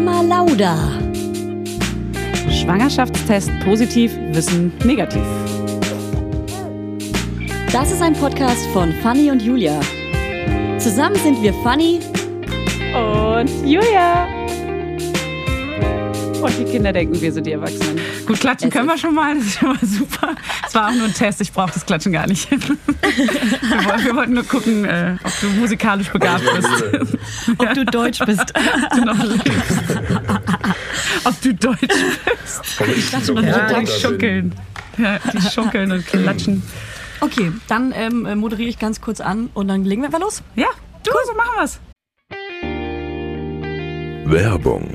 Mama Lauda. Schwangerschaftstest positiv, Wissen negativ. Das ist ein Podcast von Fanny und Julia. Zusammen sind wir Fanny und Julia. Und die Kinder denken, wir sind die Erwachsenen. Gut, klatschen es können wir schon mal, das ist schon mal super. Es war auch nur ein Test, ich brauche das Klatschen gar nicht. wir, wollten, wir wollten nur gucken, äh, ob du musikalisch begabt bist. ob du deutsch bist. du noch lebst. ob du deutsch bist. Ich dachte, man ja, die schunkeln. Ja, die schunkeln und klatschen. Okay, dann ähm, moderiere ich ganz kurz an und dann legen wir mal los. Ja, du, cool. so machen wir's. Werbung.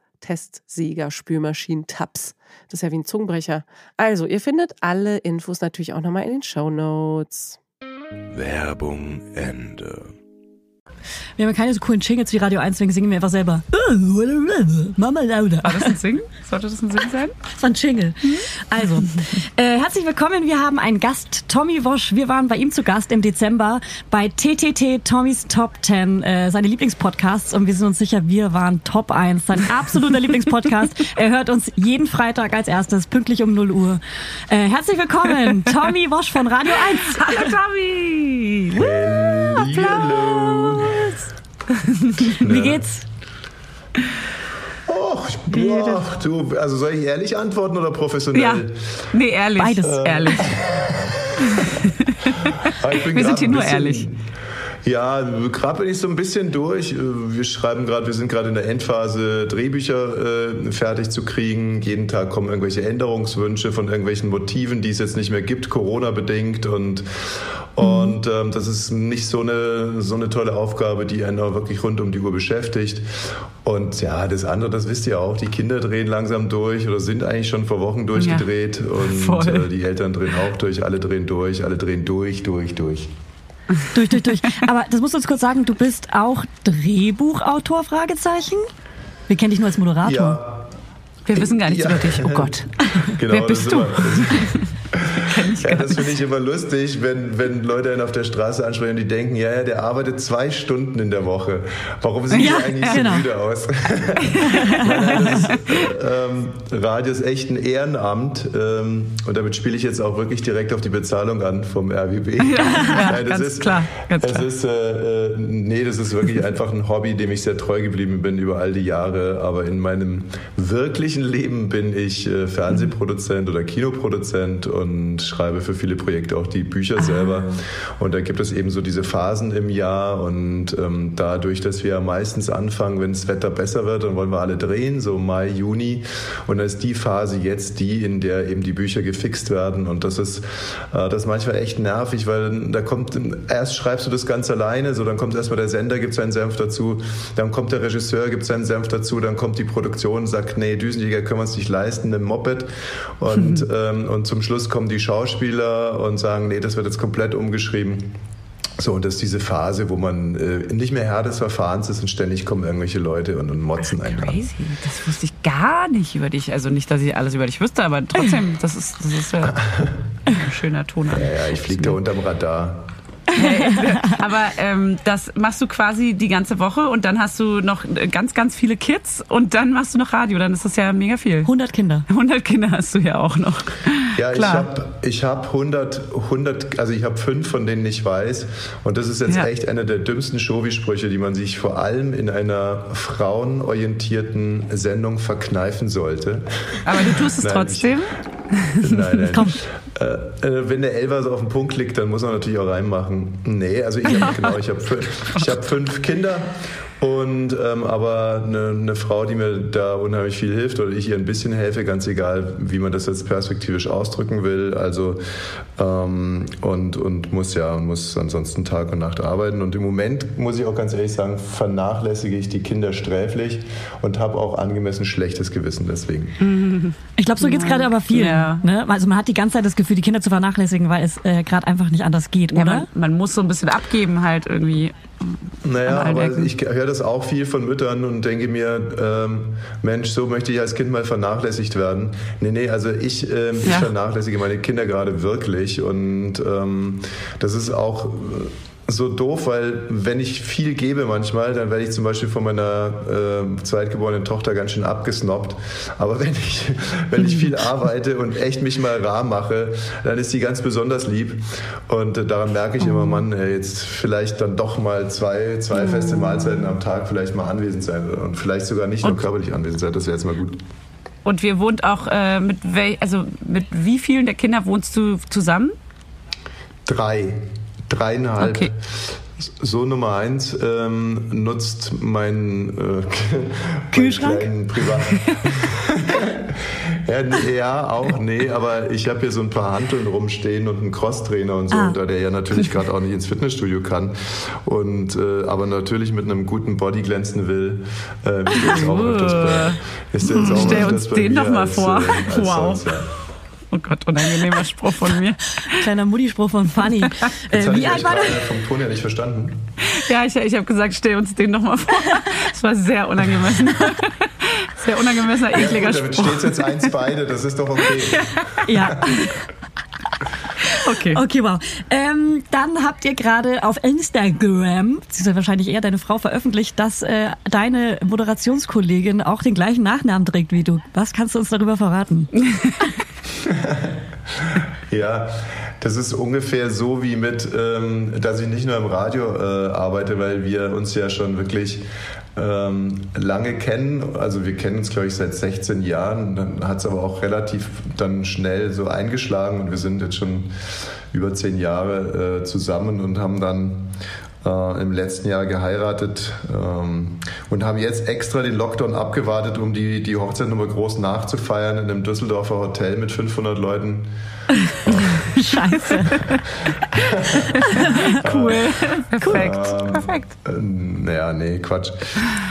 Testsieger, Spülmaschinen, Tabs. Das ist ja wie ein Zungenbrecher. Also, ihr findet alle Infos natürlich auch nochmal in den Show Notes. Werbung Ende. Wir haben ja keine so coolen Jingles wie Radio 1, deswegen singen wir einfach selber. Mama Lauda. War das ein Sing? Sollte das ein Sing sein? Das war ein Jingle. Also, äh, herzlich willkommen. Wir haben einen Gast, Tommy Wosch. Wir waren bei ihm zu Gast im Dezember bei TTT Tommys Top 10, äh, seine Lieblingspodcasts. Und wir sind uns sicher, wir waren Top 1. Sein absoluter Lieblingspodcast. Er hört uns jeden Freitag als erstes, pünktlich um 0 Uhr. Äh, herzlich willkommen, Tommy Wosch von Radio 1. Hallo Tommy! Applaus! Wie geht's? Och, boah, du, also soll ich ehrlich antworten oder professionell? Ja, nee, ehrlich. Beides. Ähm. Ehrlich. Wir sind hier nur ehrlich. Ja, bin ich so ein bisschen durch. Wir schreiben gerade, wir sind gerade in der Endphase, Drehbücher äh, fertig zu kriegen. Jeden Tag kommen irgendwelche Änderungswünsche von irgendwelchen Motiven, die es jetzt nicht mehr gibt, Corona bedingt und und ähm, das ist nicht so eine, so eine tolle Aufgabe, die einen auch wirklich rund um die Uhr beschäftigt. Und ja, das andere, das wisst ihr auch, die Kinder drehen langsam durch oder sind eigentlich schon vor Wochen durchgedreht. Ja, und äh, die Eltern drehen auch durch, alle drehen durch, alle drehen durch, durch, durch. durch, durch, durch. Aber das musst du uns kurz sagen, du bist auch Drehbuchautor, Fragezeichen? Wir kennen dich nur als Moderator. Ja. Wir wissen gar nichts ja. über dich. Oh Gott. Genau, Wer bist du? ich ja, das finde ich immer lustig, wenn, wenn Leute einen auf der Straße ansprechen und die denken, ja, ja, der arbeitet zwei Stunden in der Woche. Warum sieht ja, er eigentlich so genau. müde aus? nein, nein, ist, ähm, Radio ist echt ein Ehrenamt ähm, und damit spiele ich jetzt auch wirklich direkt auf die Bezahlung an vom RWB. Ja, nein, das ganz ist, klar. Ganz das klar. ist, äh, äh, nee, das ist wirklich einfach ein Hobby, dem ich sehr treu geblieben bin über all die Jahre. Aber in meinem wirklichen Leben bin ich äh, Fernsehproduzent oder Kinoproduzent und schreibe für viele Projekte auch die Bücher ah. selber. Und da gibt es eben so diese Phasen im Jahr und ähm, dadurch, dass wir meistens anfangen, wenn das Wetter besser wird, dann wollen wir alle drehen, so Mai, Juni. Und dann ist die Phase jetzt die, in der eben die Bücher gefixt werden. Und das ist, äh, das ist manchmal echt nervig, weil da kommt, erst schreibst du das ganz alleine, so dann kommt erstmal der Sender, gibt seinen Senf dazu, dann kommt der Regisseur, gibt seinen Senf dazu, dann kommt die Produktion, sagt, nee, Düsenjäger können wir uns nicht leisten, ein Moped. Und, ähm, und zum Schluss kommen die Schauspieler und sagen, nee, das wird jetzt komplett umgeschrieben. So, und das ist diese Phase, wo man äh, nicht mehr Herr des Verfahrens ist und ständig kommen irgendwelche Leute und, und motzen einen Crazy. An. Das wusste ich gar nicht über dich. Also nicht, dass ich alles über dich wüsste, aber trotzdem, das ist, das ist ja ein schöner Ton. Ja, ja, ich fliege da unterm Radar. Aber ähm, das machst du quasi die ganze Woche und dann hast du noch ganz, ganz viele Kids und dann machst du noch Radio. Dann ist das ja mega viel. 100 Kinder. 100 Kinder hast du ja auch noch. Ja, Klar. ich habe ich hab 100, 100, also ich habe fünf, von denen ich weiß. Und das ist jetzt ja. echt einer der dümmsten Showy-Sprüche, die man sich vor allem in einer frauenorientierten Sendung verkneifen sollte. Aber du tust es nein, trotzdem? Ich, nein, nein. Komm. Äh, äh, wenn der Elfer so auf den Punkt liegt, dann muss man natürlich auch reinmachen. Nee, also ich habe genau, ich habe ich hab fünf Kinder und ähm, aber eine, eine Frau, die mir da unheimlich viel hilft oder ich ihr ein bisschen helfe, ganz egal, wie man das jetzt perspektivisch ausdrücken will. Also ähm, und und muss ja muss ansonsten Tag und Nacht arbeiten. Und im Moment muss ich auch ganz ehrlich sagen, vernachlässige ich die Kinder sträflich und habe auch angemessen schlechtes Gewissen deswegen. Ich glaube, so geht's gerade aber viel. Ja. Ne? Also man hat die ganze Zeit das Gefühl, die Kinder zu vernachlässigen, weil es äh, gerade einfach nicht anders geht, ja, oder? Man, man muss so ein bisschen abgeben halt irgendwie. Naja, aber ich höre das auch viel von Müttern und denke mir, ähm, Mensch, so möchte ich als Kind mal vernachlässigt werden. Nee, nee, also ich, ähm, ja. ich vernachlässige meine Kinder gerade wirklich und ähm, das ist auch so doof, weil wenn ich viel gebe manchmal, dann werde ich zum Beispiel von meiner äh, zweitgeborenen Tochter ganz schön abgesnobbt. Aber wenn ich, wenn ich viel arbeite und echt mich mal rar mache, dann ist sie ganz besonders lieb. Und äh, daran merke ich immer, Mann, ey, jetzt vielleicht dann doch mal zwei, zwei feste Mahlzeiten am Tag vielleicht mal anwesend sein und vielleicht sogar nicht nur körperlich anwesend sein. Das wäre jetzt mal gut. Und wir wohnt auch äh, mit, wel also mit wie vielen der Kinder wohnst du zusammen? Drei dreieinhalb. Okay. So Nummer eins ähm, nutzt mein äh, Kühlschrank Privat. ja, ja, auch nee, aber ich habe hier so ein paar Hanteln rumstehen und einen Crosstrainer und so, ah. da der ja natürlich gerade auch nicht ins Fitnessstudio kann und äh, aber natürlich mit einem guten Body glänzen will. Äh, ist jetzt auch öfters bei, ist jetzt auch Stell uns den doch mal als, vor. Äh, wow. Sonst, ja. Oh Gott, unangenehmer Spruch von mir. Kleiner Mutti-Spruch von Fanny. Äh, wie alt war der? vom Ton her nicht verstanden. Ja, ich, ich habe gesagt, stell uns den nochmal vor. Das war sehr unangemessen. Sehr unangemessener, ekliger ja, gut, damit Spruch. Damit steht jetzt eins beide, das ist doch okay. Ja. Okay. Okay, wow. Ähm, dann habt ihr gerade auf Instagram, das ist ja wahrscheinlich eher deine Frau, veröffentlicht, dass äh, deine Moderationskollegin auch den gleichen Nachnamen trägt wie du. Was kannst du uns darüber verraten? ja, das ist ungefähr so wie mit, ähm, dass ich nicht nur im Radio äh, arbeite, weil wir uns ja schon wirklich ähm, lange kennen. Also wir kennen uns, glaube ich, seit 16 Jahren. Dann hat es aber auch relativ dann schnell so eingeschlagen und wir sind jetzt schon über zehn Jahre äh, zusammen und haben dann äh, im letzten Jahr geheiratet ähm, und haben jetzt extra den Lockdown abgewartet, um die, die Hochzeit nochmal groß nachzufeiern in einem Düsseldorfer Hotel mit 500 Leuten. Scheiße. cool. Perfekt. Ähm, Perfekt. Äh, naja, nee, Quatsch.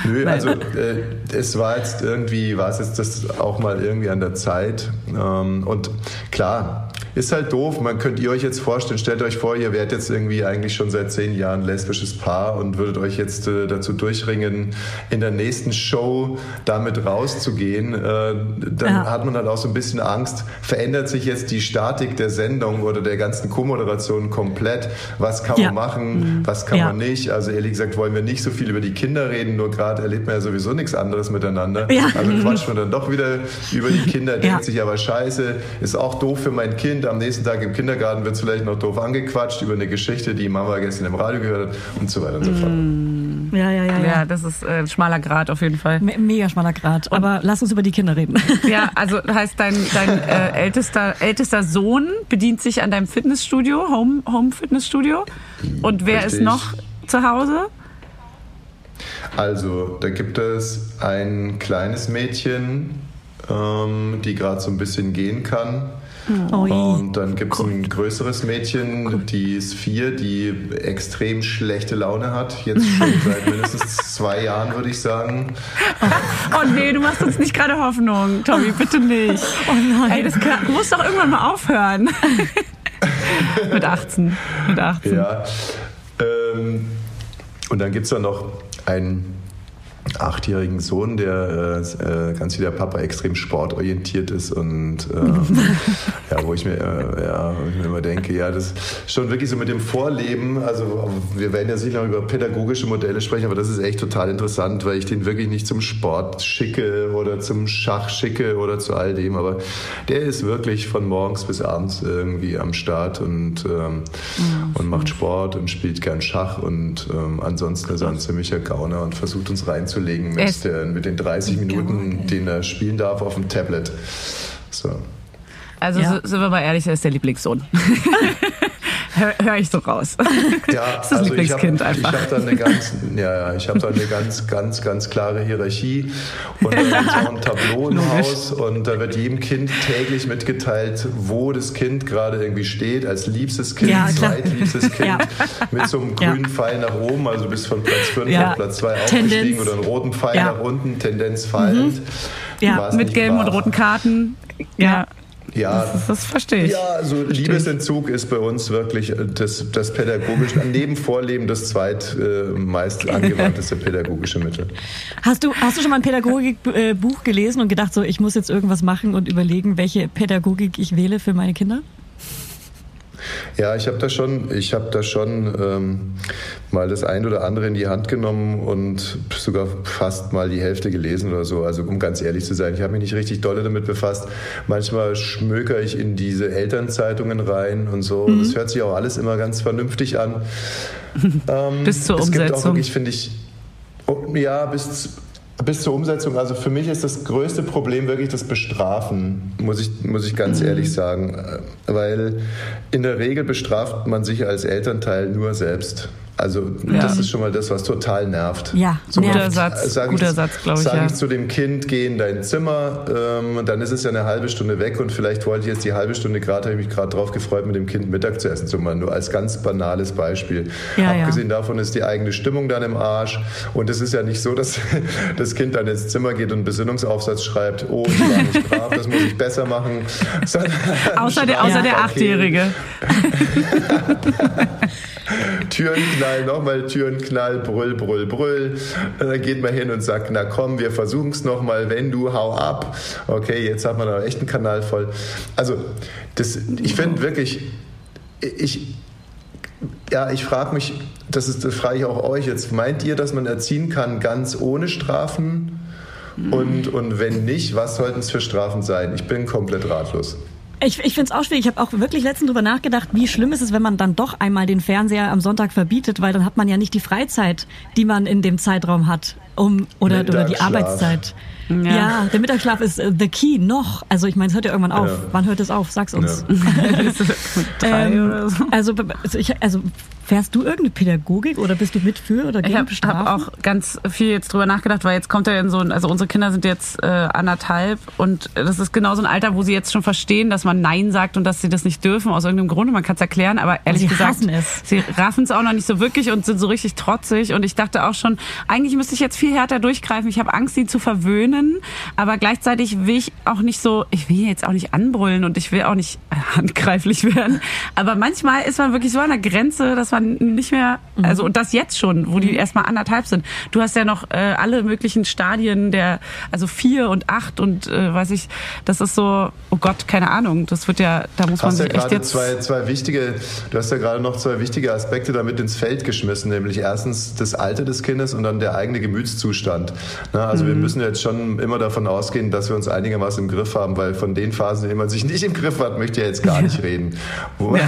Nö, also äh, es war jetzt irgendwie, war es jetzt das auch mal irgendwie an der Zeit. Ähm, und klar, ist halt doof. Man könnt ihr euch jetzt vorstellen, stellt euch vor, ihr wärt jetzt irgendwie eigentlich schon seit zehn Jahren lesbisches Paar und würdet euch jetzt äh, dazu durchringen, in der nächsten Show damit rauszugehen. Äh, dann ja. hat man halt auch so ein bisschen Angst, verändert sich jetzt die Statik der Sendung oder der ganzen Co-Moderation komplett. Was kann ja. man machen, mhm. was kann ja. man nicht? Also ehrlich gesagt wollen wir nicht so viel über die Kinder reden, nur gerade erlebt man ja sowieso nichts anderes miteinander. Also quatscht man dann doch wieder über die Kinder, denkt sich aber scheiße, ist auch doof für mein Kind. Am nächsten Tag im Kindergarten wird es vielleicht noch doof angequatscht über eine Geschichte, die Mama gestern im Radio gehört hat und so weiter und so fort. Mm. Ja, ja, ja. Ja, ja das ist äh, schmaler Grad auf jeden Fall. Me mega schmaler Grad. Aber lass uns über die Kinder reden. Ja, also heißt dein, dein äh, ältester, ältester Sohn bedient sich an deinem Fitnessstudio, Home, Home Fitnessstudio. Und wer Richtig. ist noch zu Hause? Also, da gibt es ein kleines Mädchen, ähm, die gerade so ein bisschen gehen kann. Oh und dann gibt es ein größeres Mädchen, die ist vier, die extrem schlechte Laune hat. Jetzt schon seit mindestens zwei Jahren, würde ich sagen. Oh, oh, nee, du machst uns nicht gerade Hoffnung, Tommy, bitte nicht. Oh nein. Ey, das kann, muss doch irgendwann mal aufhören. mit 18. Mit 18. Ja. Ähm, und dann gibt es da noch einen achtjährigen Sohn, der äh, ganz wie der Papa extrem sportorientiert ist und äh, ja, wo ich mir, äh, ja, ich mir immer denke, ja, das ist schon wirklich so mit dem Vorleben, also wir werden ja sicher noch über pädagogische Modelle sprechen, aber das ist echt total interessant, weil ich den wirklich nicht zum Sport schicke oder zum Schach schicke oder zu all dem, aber der ist wirklich von morgens bis abends irgendwie am Start und, ähm, ja, und macht Sport und spielt gern Schach und ähm, ansonsten ist er ein ziemlicher Gauner und versucht uns reinzuholen zulegen mit, äh, mit den 30 Minuten, den er spielen darf auf dem Tablet. So. Also ja. sind wir mal ehrlich, er ist der Lieblingssohn. Höre hör ich so raus. Ja, das ist das also Lieblingskind ich hab, einfach. Ich habe da eine ganz, ja, ja, ich habe da eine ganz, ganz, ganz klare Hierarchie und dann ist auch ein Tableau im Haus und da wird jedem Kind täglich mitgeteilt, wo das Kind gerade irgendwie steht, als liebstes Kind, ja, zweitliebstes Kind, ja. mit so einem grünen Pfeil nach oben, also bis von Platz 5 auf Platz 2 aufgestiegen oder einen roten Pfeil nach unten, Tendenz fallend. Mhm. Ja, mit gelben und roten Karten. ja. Ja, das, das, verstehe ich. Ja, also Liebesentzug ist bei uns wirklich das, das pädagogisch, neben Vorleben das zweitmeist äh, angewandteste pädagogische Mittel. Hast du, hast du schon mal ein Pädagogikbuch gelesen und gedacht, so ich muss jetzt irgendwas machen und überlegen, welche Pädagogik ich wähle für meine Kinder? Ja, ich habe da schon, ich habe da schon ähm, mal das ein oder andere in die Hand genommen und sogar fast mal die Hälfte gelesen oder so. Also um ganz ehrlich zu sein, ich habe mich nicht richtig dolle damit befasst. Manchmal schmöker ich in diese Elternzeitungen rein und so. Mhm. Das hört sich auch alles immer ganz vernünftig an. Ähm, bis zur es Umsetzung. Gibt auch wirklich, finde ich, oh, ja, bis bis zur Umsetzung, also für mich ist das größte Problem wirklich das Bestrafen, muss ich, muss ich ganz mhm. ehrlich sagen. Weil in der Regel bestraft man sich als Elternteil nur selbst. Also ja. das ist schon mal das, was total nervt. Ja, so nervt. guter Satz, sag guter ich, Satz, glaube ich. Sage ja. ich zu dem Kind, geh in dein Zimmer, ähm, dann ist es ja eine halbe Stunde weg und vielleicht wollte ich jetzt die halbe Stunde gerade, habe ich mich gerade drauf gefreut, mit dem Kind Mittag zu essen zu machen. Nur als ganz banales Beispiel. Ja, Abgesehen davon ist die eigene Stimmung dann im Arsch und es ist ja nicht so, dass das Kind dann ins Zimmer geht und einen Besinnungsaufsatz schreibt, oh, ich war nicht brav, das muss ich besser machen. außer der, außer der Achtjährige. Türenknall, nochmal Türenknall, brüll, brüll, brüll. Dann geht man hin und sagt, na komm, wir versuchen es nochmal, wenn du, hau ab. Okay, jetzt hat man einen Kanal voll. Also, das, ich finde wirklich, ich, ja, ich frage mich, das, ist, das frage ich auch euch jetzt, meint ihr, dass man erziehen kann ganz ohne Strafen? Und, und wenn nicht, was sollten es für Strafen sein? Ich bin komplett ratlos. Ich, ich finde es auch schwierig. Ich habe auch wirklich letztens drüber nachgedacht, wie schlimm ist es, wenn man dann doch einmal den Fernseher am Sonntag verbietet, weil dann hat man ja nicht die Freizeit, die man in dem Zeitraum hat, um oder, oder die Arbeitszeit. Ja. ja. der Mittagsschlaf ist uh, the key noch. Also ich meine, es hört ja irgendwann auf. Ja. Wann hört es auf? Sag's uns. Ja. Drei ähm, oder so. Also, also, ich, also Fährst du irgendeine Pädagogik oder bist du mit für oder gegen Ich habe hab auch ganz viel jetzt drüber nachgedacht, weil jetzt kommt er in so ein, also unsere Kinder sind jetzt äh, anderthalb und das ist genau so ein Alter, wo sie jetzt schon verstehen, dass man Nein sagt und dass sie das nicht dürfen aus irgendeinem Grunde. Man kann es erklären, aber ehrlich sie gesagt, es. sie raffen es auch noch nicht so wirklich und sind so richtig trotzig und ich dachte auch schon, eigentlich müsste ich jetzt viel härter durchgreifen. Ich habe Angst, sie zu verwöhnen aber gleichzeitig will ich auch nicht so, ich will jetzt auch nicht anbrüllen und ich will auch nicht handgreiflich werden. Aber manchmal ist man wirklich so an der Grenze, dass man nicht mehr, also und das jetzt schon, wo die erstmal anderthalb sind. Du hast ja noch äh, alle möglichen Stadien der, also vier und acht und äh, weiß ich, das ist so, oh Gott, keine Ahnung, das wird ja, da muss man sich ja echt gerade jetzt. zwei, zwei wichtige, du hast ja gerade noch zwei wichtige Aspekte damit ins Feld geschmissen, nämlich erstens das Alter des Kindes und dann der eigene Gemütszustand. Na, also Mhm. wir müssen jetzt schon immer davon ausgehen, dass wir uns einigermaßen im Griff haben, weil von den Phasen, in denen man sich nicht im Griff hat, möchte ich ja jetzt gar nicht reden. Wo, äh,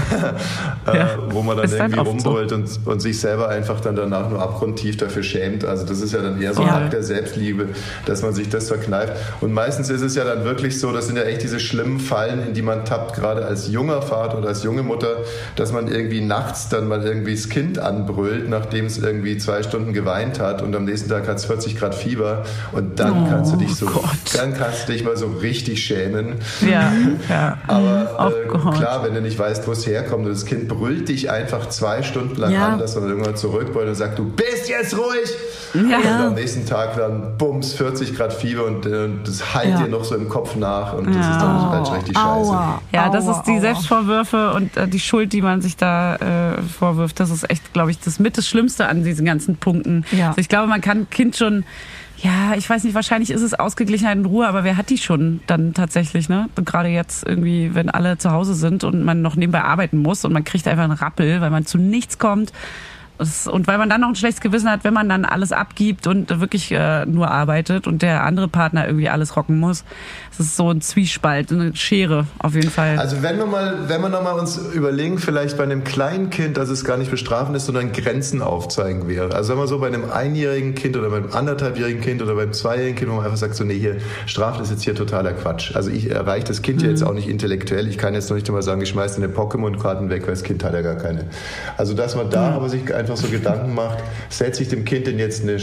wo man dann irgendwie oft so. rumbrüllt und, und sich selber einfach dann danach nur abgrundtief dafür schämt. Also das ist ja dann eher so ein Ja. Akt der Selbstliebe, dass man sich das verkneift. Und meistens ist es ja dann wirklich so, das sind ja echt diese schlimmen Fallen, in die man tappt, gerade als junger Vater oder als junge Mutter, dass man irgendwie nachts dann mal irgendwie das Kind anbrüllt, nachdem es irgendwie zwei Stunden geweint hat und am nächsten Tag hat es 40 Grad Fieber und dann kannst du dich so, dann kannst du dich mal so richtig schämen. Ja, ja. Aber Oh äh, Gott. klar, wenn du nicht weißt, wo es herkommt und das Kind brüllt dich einfach zwei Stunden lang Ja. an, dass man irgendwann zurückbrüllt und sagt, du bist jetzt ruhig. Ja. Und am nächsten Tag dann bums, 40 Grad Fieber und äh, das halt Ja. dir noch so im Kopf nach und das ist dann halt richtig scheiße. Aua. Ja, das ist die aua. Selbstvorwürfe und äh, die Schuld, die man sich da äh, vorwirft. Das ist echt, glaube ich, das mit das Schlimmste an diesen ganzen Punkten. Ja. Also ich glaube, man kann ein Kind schon, ja, ich weiß nicht, wahrscheinlich ist es Ausgeglichenheit und Ruhe, aber wer hat die schon dann tatsächlich, ne? Gerade jetzt irgendwie, wenn alle zu Hause sind und man noch nebenbei arbeiten muss und man kriegt einfach einen Rappel, weil man zu nichts kommt. Und weil man dann noch ein schlechtes Gewissen hat, wenn man dann alles abgibt und wirklich äh, nur arbeitet und der andere Partner irgendwie alles rocken muss. Es ist so ein Zwiespalt, eine Schere auf jeden Fall. Also wenn wir mal, wenn wir noch mal uns überlegen, vielleicht bei einem kleinen Kind, dass es gar nicht bestrafen ist, sondern Grenzen aufzeigen wäre. Also wenn man so bei einem einjährigen Kind oder beim anderthalbjährigen Kind oder beim zweijährigen Kind, wo man einfach sagt, so nee, hier Strafe ist jetzt hier totaler Quatsch. Also ich erreiche das Kind ja jetzt auch nicht intellektuell. Ich kann jetzt noch nicht einmal sagen, ich schmeiße deine Pokémon-Karten weg, weil das Kind hat ja gar keine. Also dass man da aber sich einfach so Gedanken macht, setze ich dem Kind denn jetzt eine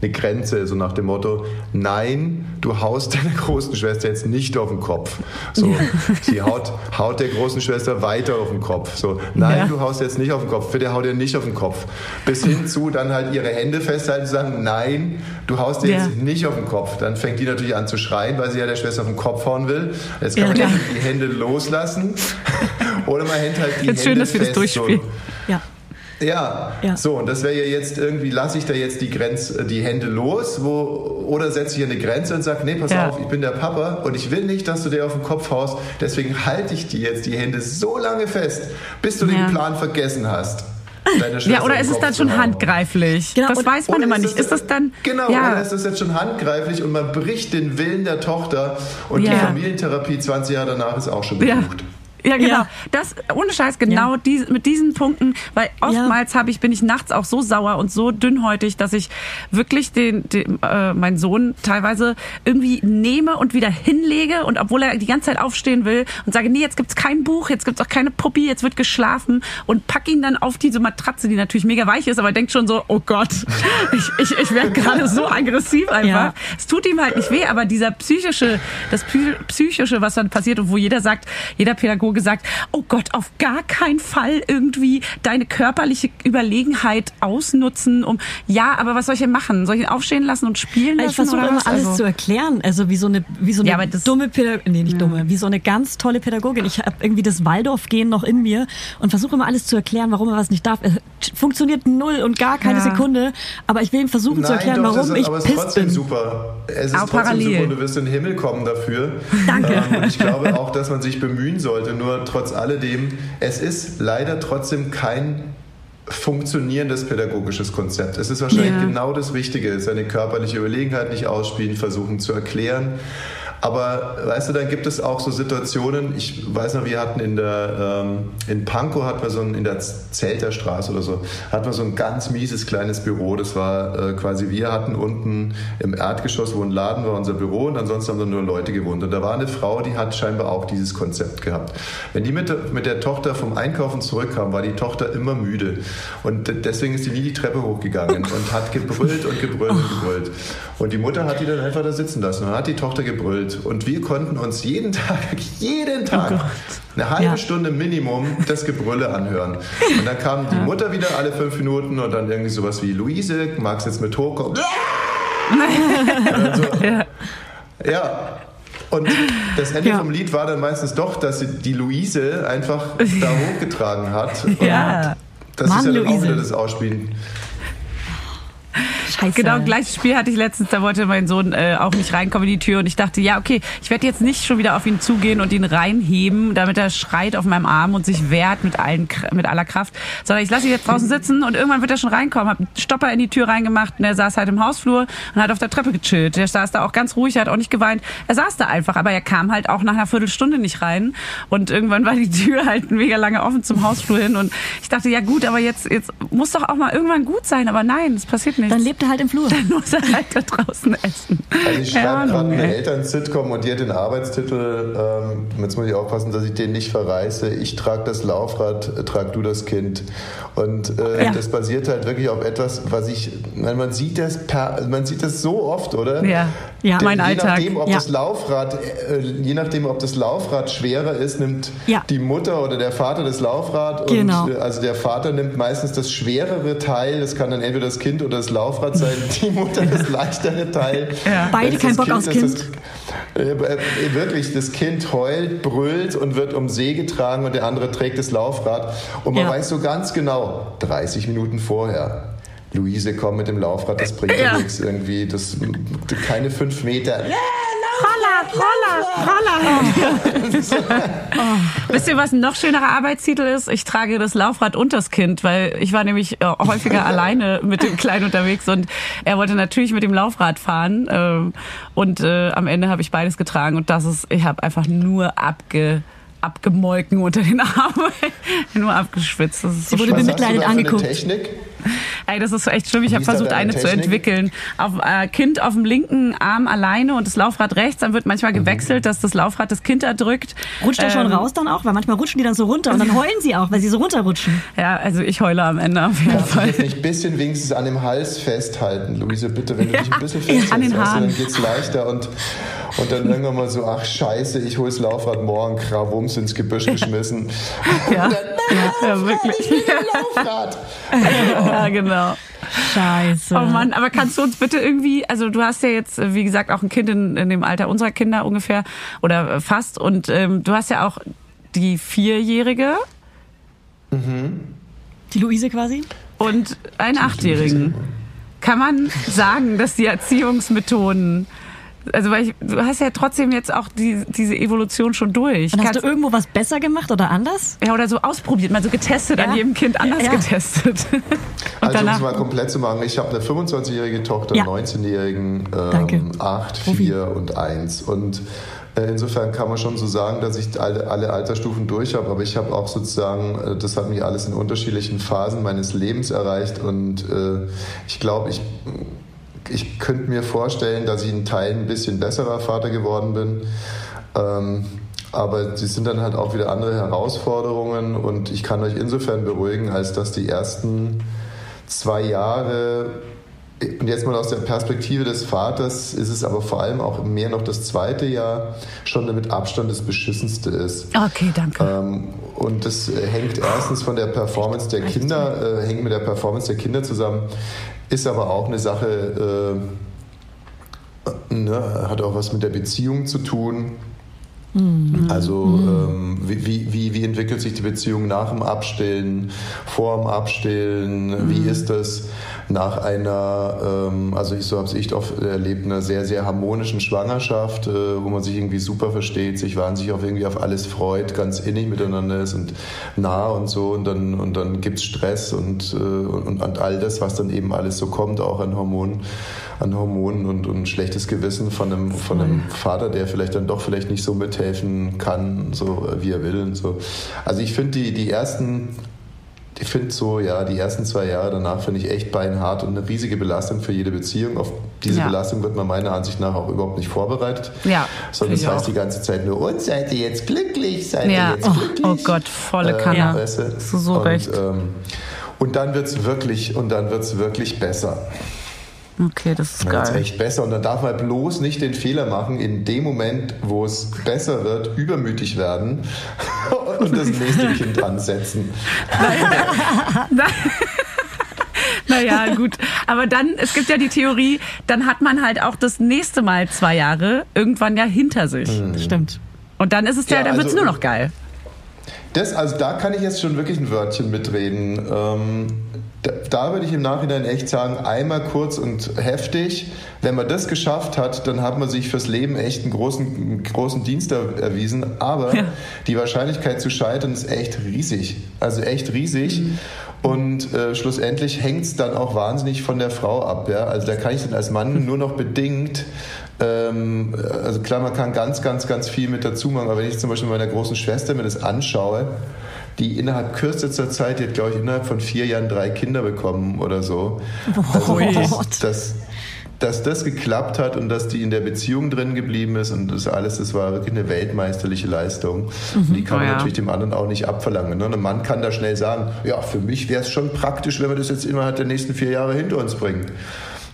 eine Grenze, so nach dem Motto, nein, du haust deiner großen Schwester jetzt nicht auf den Kopf. So, sie haut, haut der großen Schwester weiter auf den Kopf. So, nein, Ja. du haust jetzt nicht auf den Kopf, bitte hau dir nicht auf den Kopf. Bis hin zu dann halt ihre Hände festhalten und sagen, nein, du haust dir Ja. jetzt nicht auf den Kopf. Dann fängt die natürlich an zu schreien, weil sie ja der Schwester auf den Kopf hauen will. Jetzt kann Ja, man die Hände loslassen. Oder man hält halt die Find's Hände schön, dass wir das fest, so. Ja. Ja, so und das wäre ja jetzt irgendwie, lasse ich da jetzt die Grenze, die Hände los, wo, oder setze ich eine Grenze und sage, nee, pass Ja. auf, ich bin der Papa und ich will nicht, dass du dir auf den Kopf haust, deswegen halte ich dir jetzt die Hände so lange fest, bis du Ja. den Plan vergessen hast. deine Ja, oder ist es dann schon handgreiflich? Genau, das und- weiß man immer nicht. Ist das dann. Genau, ja. oder ist das jetzt schon handgreiflich und man bricht den Willen der Tochter und Ja. die Familientherapie 20 Jahre danach ist auch schon Ja. Ja, genau. Ja. Das ohne Scheiß genau Ja. diese, mit diesen Punkten, weil oftmals habe ich bin ich nachts auch so sauer und so dünnhäutig, dass ich wirklich den, den äh, meinen Sohn teilweise irgendwie nehme und wieder hinlege und obwohl er die ganze Zeit aufstehen will und sage, nee, jetzt gibt's kein Buch, jetzt gibt's auch keine Puppi, jetzt wird geschlafen und pack ihn dann auf diese Matratze, die natürlich mega weich ist, aber denkt schon so, oh Gott, ich ich, ich werde gerade so aggressiv einfach. Ja. Es tut ihm halt nicht weh, aber dieser psychische, das Psy- psychische, was dann passiert und wo jeder sagt, jeder Pädagoge sagt, oh Gott, auf gar keinen Fall irgendwie deine körperliche Überlegenheit ausnutzen, um, ja, aber was soll ich denn machen? Soll ich ihn aufstehen lassen und spielen lassen? Ich versuche immer was? alles Also- zu erklären, also wie so eine wie so eine Ja, aber das- dumme Pädagogin, nee, nicht dumme, wie so eine ganz tolle Pädagogin. Ich habe irgendwie das Waldorf-Gehen noch in mir und versuche immer alles zu erklären, warum er was nicht darf. Es funktioniert null und gar keine Ja. Sekunde, aber ich will ihm versuchen zu erklären, doch, warum das, ich aber es ist pisst trotzdem bin. super. Es ist Auch trotzdem parallel. super und du wirst in den Himmel kommen dafür. Danke. Ähm, und ich glaube auch, dass man sich bemühen sollte. Nur trotz alledem, es ist leider trotzdem kein funktionierendes pädagogisches Konzept. Es ist wahrscheinlich Ja. genau das Richtige, seine körperliche Überlegenheit nicht ausspielen, versuchen zu erklären. Aber weißt du, dann gibt es auch so Situationen, ich weiß noch, wir hatten in der, ähm, in Pankow hatten wir so ein, in der Zelter Straße oder so, hatten wir so ein ganz mieses kleines Büro. Das war äh, quasi, wir hatten unten im Erdgeschoss, wo ein Laden war, unser Büro und ansonsten haben da nur Leute gewohnt. Und da war eine Frau, die hat scheinbar auch dieses Konzept gehabt. Wenn die mit, mit der Tochter vom Einkaufen zurückkam, war die Tochter immer müde. Und de- deswegen ist sie nie die Treppe hochgegangen und hat gebrüllt und gebrüllt und gebrüllt. Und die Mutter hat die dann einfach da sitzen lassen und hat die Tochter gebrüllt. Und wir konnten uns jeden Tag, jeden Tag, eine halbe Ja. Stunde Minimum das Gebrülle anhören. Und dann kam die Mutter wieder alle fünf Minuten und dann irgendwie sowas wie, Luise, magst du jetzt mit hochkommen? Und dann so, Ja. Und das Ende Ja. vom Lied war dann meistens doch, dass sie die Luise einfach da hochgetragen hat. Und Ja. Das Mann, ist ja dann auch Luise. wieder das Ausspielen. Scheiße. Genau, gleiches Spiel hatte ich letztens, da wollte mein Sohn äh, auch nicht reinkommen in die Tür und ich dachte, ja, okay, ich werde jetzt nicht schon wieder auf ihn zugehen und ihn reinheben, damit er schreit auf meinem Arm und sich wehrt mit, allen, mit aller Kraft, sondern ich lasse ihn jetzt draußen sitzen und irgendwann wird er schon reinkommen, hab einen Stopper in die Tür reingemacht und er saß halt im Hausflur und hat auf der Treppe gechillt. Der saß da auch ganz ruhig, er hat auch nicht geweint. Er saß da einfach, aber er kam halt auch nach einer Viertelstunde nicht rein und irgendwann war die Tür halt mega lange offen zum Hausflur hin und ich dachte, ja gut, aber jetzt, jetzt muss doch auch mal irgendwann gut sein, aber nein, es passiert nichts. Dann lebt er halt im Flur. Dann muss er halt da draußen essen. Also ich schreibe gerade eine. Eltern-Sitcom und die hat den Arbeitstitel, ähm, jetzt muss ich aufpassen, dass ich den nicht verreiße, ich trage das Laufrad, äh, trag du das Kind. Und äh, Ja. das basiert halt wirklich auf etwas, was ich, man sieht das, per, man sieht das so oft, oder? Ja. Ja. Mein je Alltag. Nachdem, ob Ja. das Laufrad, äh, je nachdem, ob das Laufrad schwerer ist, nimmt Ja. die Mutter oder der Vater das Laufrad. Genau. Und, äh, also der Vater nimmt meistens das schwerere Teil. Das kann dann entweder das Kind oder das Laufrad sein. Die Mutter das leichtere Teil. Ja. Beide Wenn's kein das Bock aufs ist, Kind. Das, äh, äh, wirklich, das Kind heult, brüllt und wird um See getragen und der andere trägt das Laufrad. Und man Ja. weiß so ganz genau, 30 Minuten vorher. Luise kommt mit dem Laufrad, das bringt ja Ja. nichts irgendwie. Das, keine fünf Meter. Roller, Roller, Roller. Wisst ihr, was ein noch schönerer Arbeitstitel ist? Ich trage das Laufrad und das Kind, weil ich war nämlich äh, häufiger alleine mit dem Kleinen unterwegs und er wollte natürlich mit dem Laufrad fahren ähm, und äh, am Ende habe ich beides getragen und das ist, ich habe einfach nur abge abgemolken unter den Armen, nur abgeschwitzt. Das ist so Sie wurde bemitleidet angeguckt. Technik? Ey, das ist echt schlimm. Ich habe versucht, eine zu Technik? entwickeln. Auf äh, Kind auf dem linken Arm alleine und das Laufrad rechts. Dann wird manchmal gewechselt, dass das Laufrad das Kind erdrückt. Rutscht er schon Ähm, raus dann auch? Weil manchmal rutschen die dann so runter und dann heulen sie auch, weil sie so runterrutschen. Ja, also ich heule am Ende auf jeden Kannst du Fall. jetzt nicht ein bisschen wenigstens an dem Hals festhalten, Luise, bitte, wenn du dich ein bisschen festhältst, an den weißt du, Haaren. dann geht's leichter und, und dann irgendwann mal so, ach scheiße, ich hole das Laufrad morgen, krawums ins Gebüsch geschmissen. Ja, dann, ja, ja wirklich. Laufrad. Ja, genau. Scheiße. Oh Mann, aber kannst du uns bitte irgendwie, also du hast ja jetzt, wie gesagt, auch ein Kind in, in dem Alter unserer Kinder ungefähr oder fast und ähm, du hast ja auch die Vierjährige Die Luise quasi? und einen Achtjährigen. Kann man sagen, dass die Erziehungsmethoden, also weil ich, du hast ja trotzdem jetzt auch die, diese Evolution schon durch. Und hast Kannst- du irgendwo was besser gemacht oder anders? ja, oder so ausprobiert, mal so getestet, Ja. an jedem Kind anders Ja. getestet. Und Also um es mal komplett zu machen, ich habe eine 25-jährige Tochter, Ja. 19-jährigen, Danke. ähm, 8, 4 und 1. Und äh, insofern kann man schon so sagen, dass ich alle, alle Altersstufen durch habe, aber ich habe auch sozusagen, äh, das hat mich alles in unterschiedlichen Phasen meines Lebens erreicht und äh, ich glaube, ich, ich könnte mir vorstellen, dass ich in Teilen ein bisschen besserer Vater geworden bin. Ähm, aber sie sind dann halt auch wieder andere Herausforderungen und ich kann euch insofern beruhigen, als dass die ersten zwei Jahre, und jetzt mal aus der Perspektive des Vaters, ist es aber vor allem auch mehr noch das zweite Jahr, schon mit Abstand das Beschissenste ist. Okay, danke. Ähm, und das äh, hängt erstens von der Performance der Kinder, äh, hängt mit der Performance der Kinder zusammen, ist aber auch eine Sache, äh, ne, hat auch was mit der Beziehung zu tun. Also ähm, wie, wie, wie, entwickelt sich die Beziehung nach dem Abstillen, vor dem Abstillen, wie ist das nach einer, ähm, also ich, so habe ich oft erlebt, einer sehr, sehr harmonischen Schwangerschaft, äh, wo man sich irgendwie super versteht, sich wahnsinnig auf irgendwie auf alles freut, ganz innig miteinander ist und nah und so und dann, und dann gibt's Stress und, äh, und, und all das, was dann eben alles so kommt, auch an Hormonen, an Hormonen und, und schlechtes Gewissen von einem, von einem Vater, der vielleicht dann doch vielleicht nicht so mithelfen kann, so wie er will und so. Also ich finde die, die ersten ich finde so, ja, die ersten zwei Jahre danach finde ich echt beinhart und eine riesige Belastung für jede Beziehung. Auf diese Ja. Belastung wird man meiner Ansicht nach auch überhaupt nicht vorbereitet. Ja, Sondern es ich heißt auch. die ganze Zeit nur, und seid ihr jetzt glücklich? Seid Ja, ihr jetzt oh, glücklich? oh Gott, volle Äh, Kanne. weißt du? So und, recht. Ähm, und dann wird's wirklich, und dann wird's wirklich besser. Okay, das ist wird's geil. echt besser. Und dann darf man bloß nicht den Fehler machen, in dem Moment, wo es besser wird, übermütig werden und das nächste Kind ansetzen. Naja, gut. Aber dann, es gibt ja die Theorie, dann hat man halt auch das nächste Mal zwei Jahre irgendwann ja hinter sich. Mhm. Stimmt. Und dann ist es ja, Ja, dann wird's also- nur noch geil. Das, also da kann ich jetzt schon wirklich ein Wörtchen mitreden. Ähm, da, da würde ich im Nachhinein echt sagen, einmal kurz und heftig. Wenn man das geschafft hat, dann hat man sich fürs Leben echt einen großen, großen Dienst er, erwiesen. Aber Ja. die Wahrscheinlichkeit zu scheitern ist echt riesig. Also echt riesig. Und äh, schlussendlich hängt es dann auch wahnsinnig von der Frau ab. Ja? Also da kann ich dann als Mann nur noch bedingt ähm, also klar, man kann ganz, ganz, ganz viel mit dazu machen, aber wenn ich zum Beispiel meiner großen Schwester mir das anschaue, die innerhalb kürzester Zeit, die hat glaube ich innerhalb von vier Jahren drei Kinder bekommen oder so. Also Ui. das, das, dass das geklappt hat und dass die in der Beziehung drin geblieben ist und das alles, das war wirklich eine weltmeisterliche Leistung. Und die kann Oh man ja. natürlich dem anderen auch nicht abverlangen. Ne? Ein Mann kann da schnell sagen, ja, für mich wäre es schon praktisch, wenn wir das jetzt innerhalb der nächsten vier Jahre hinter uns bringen.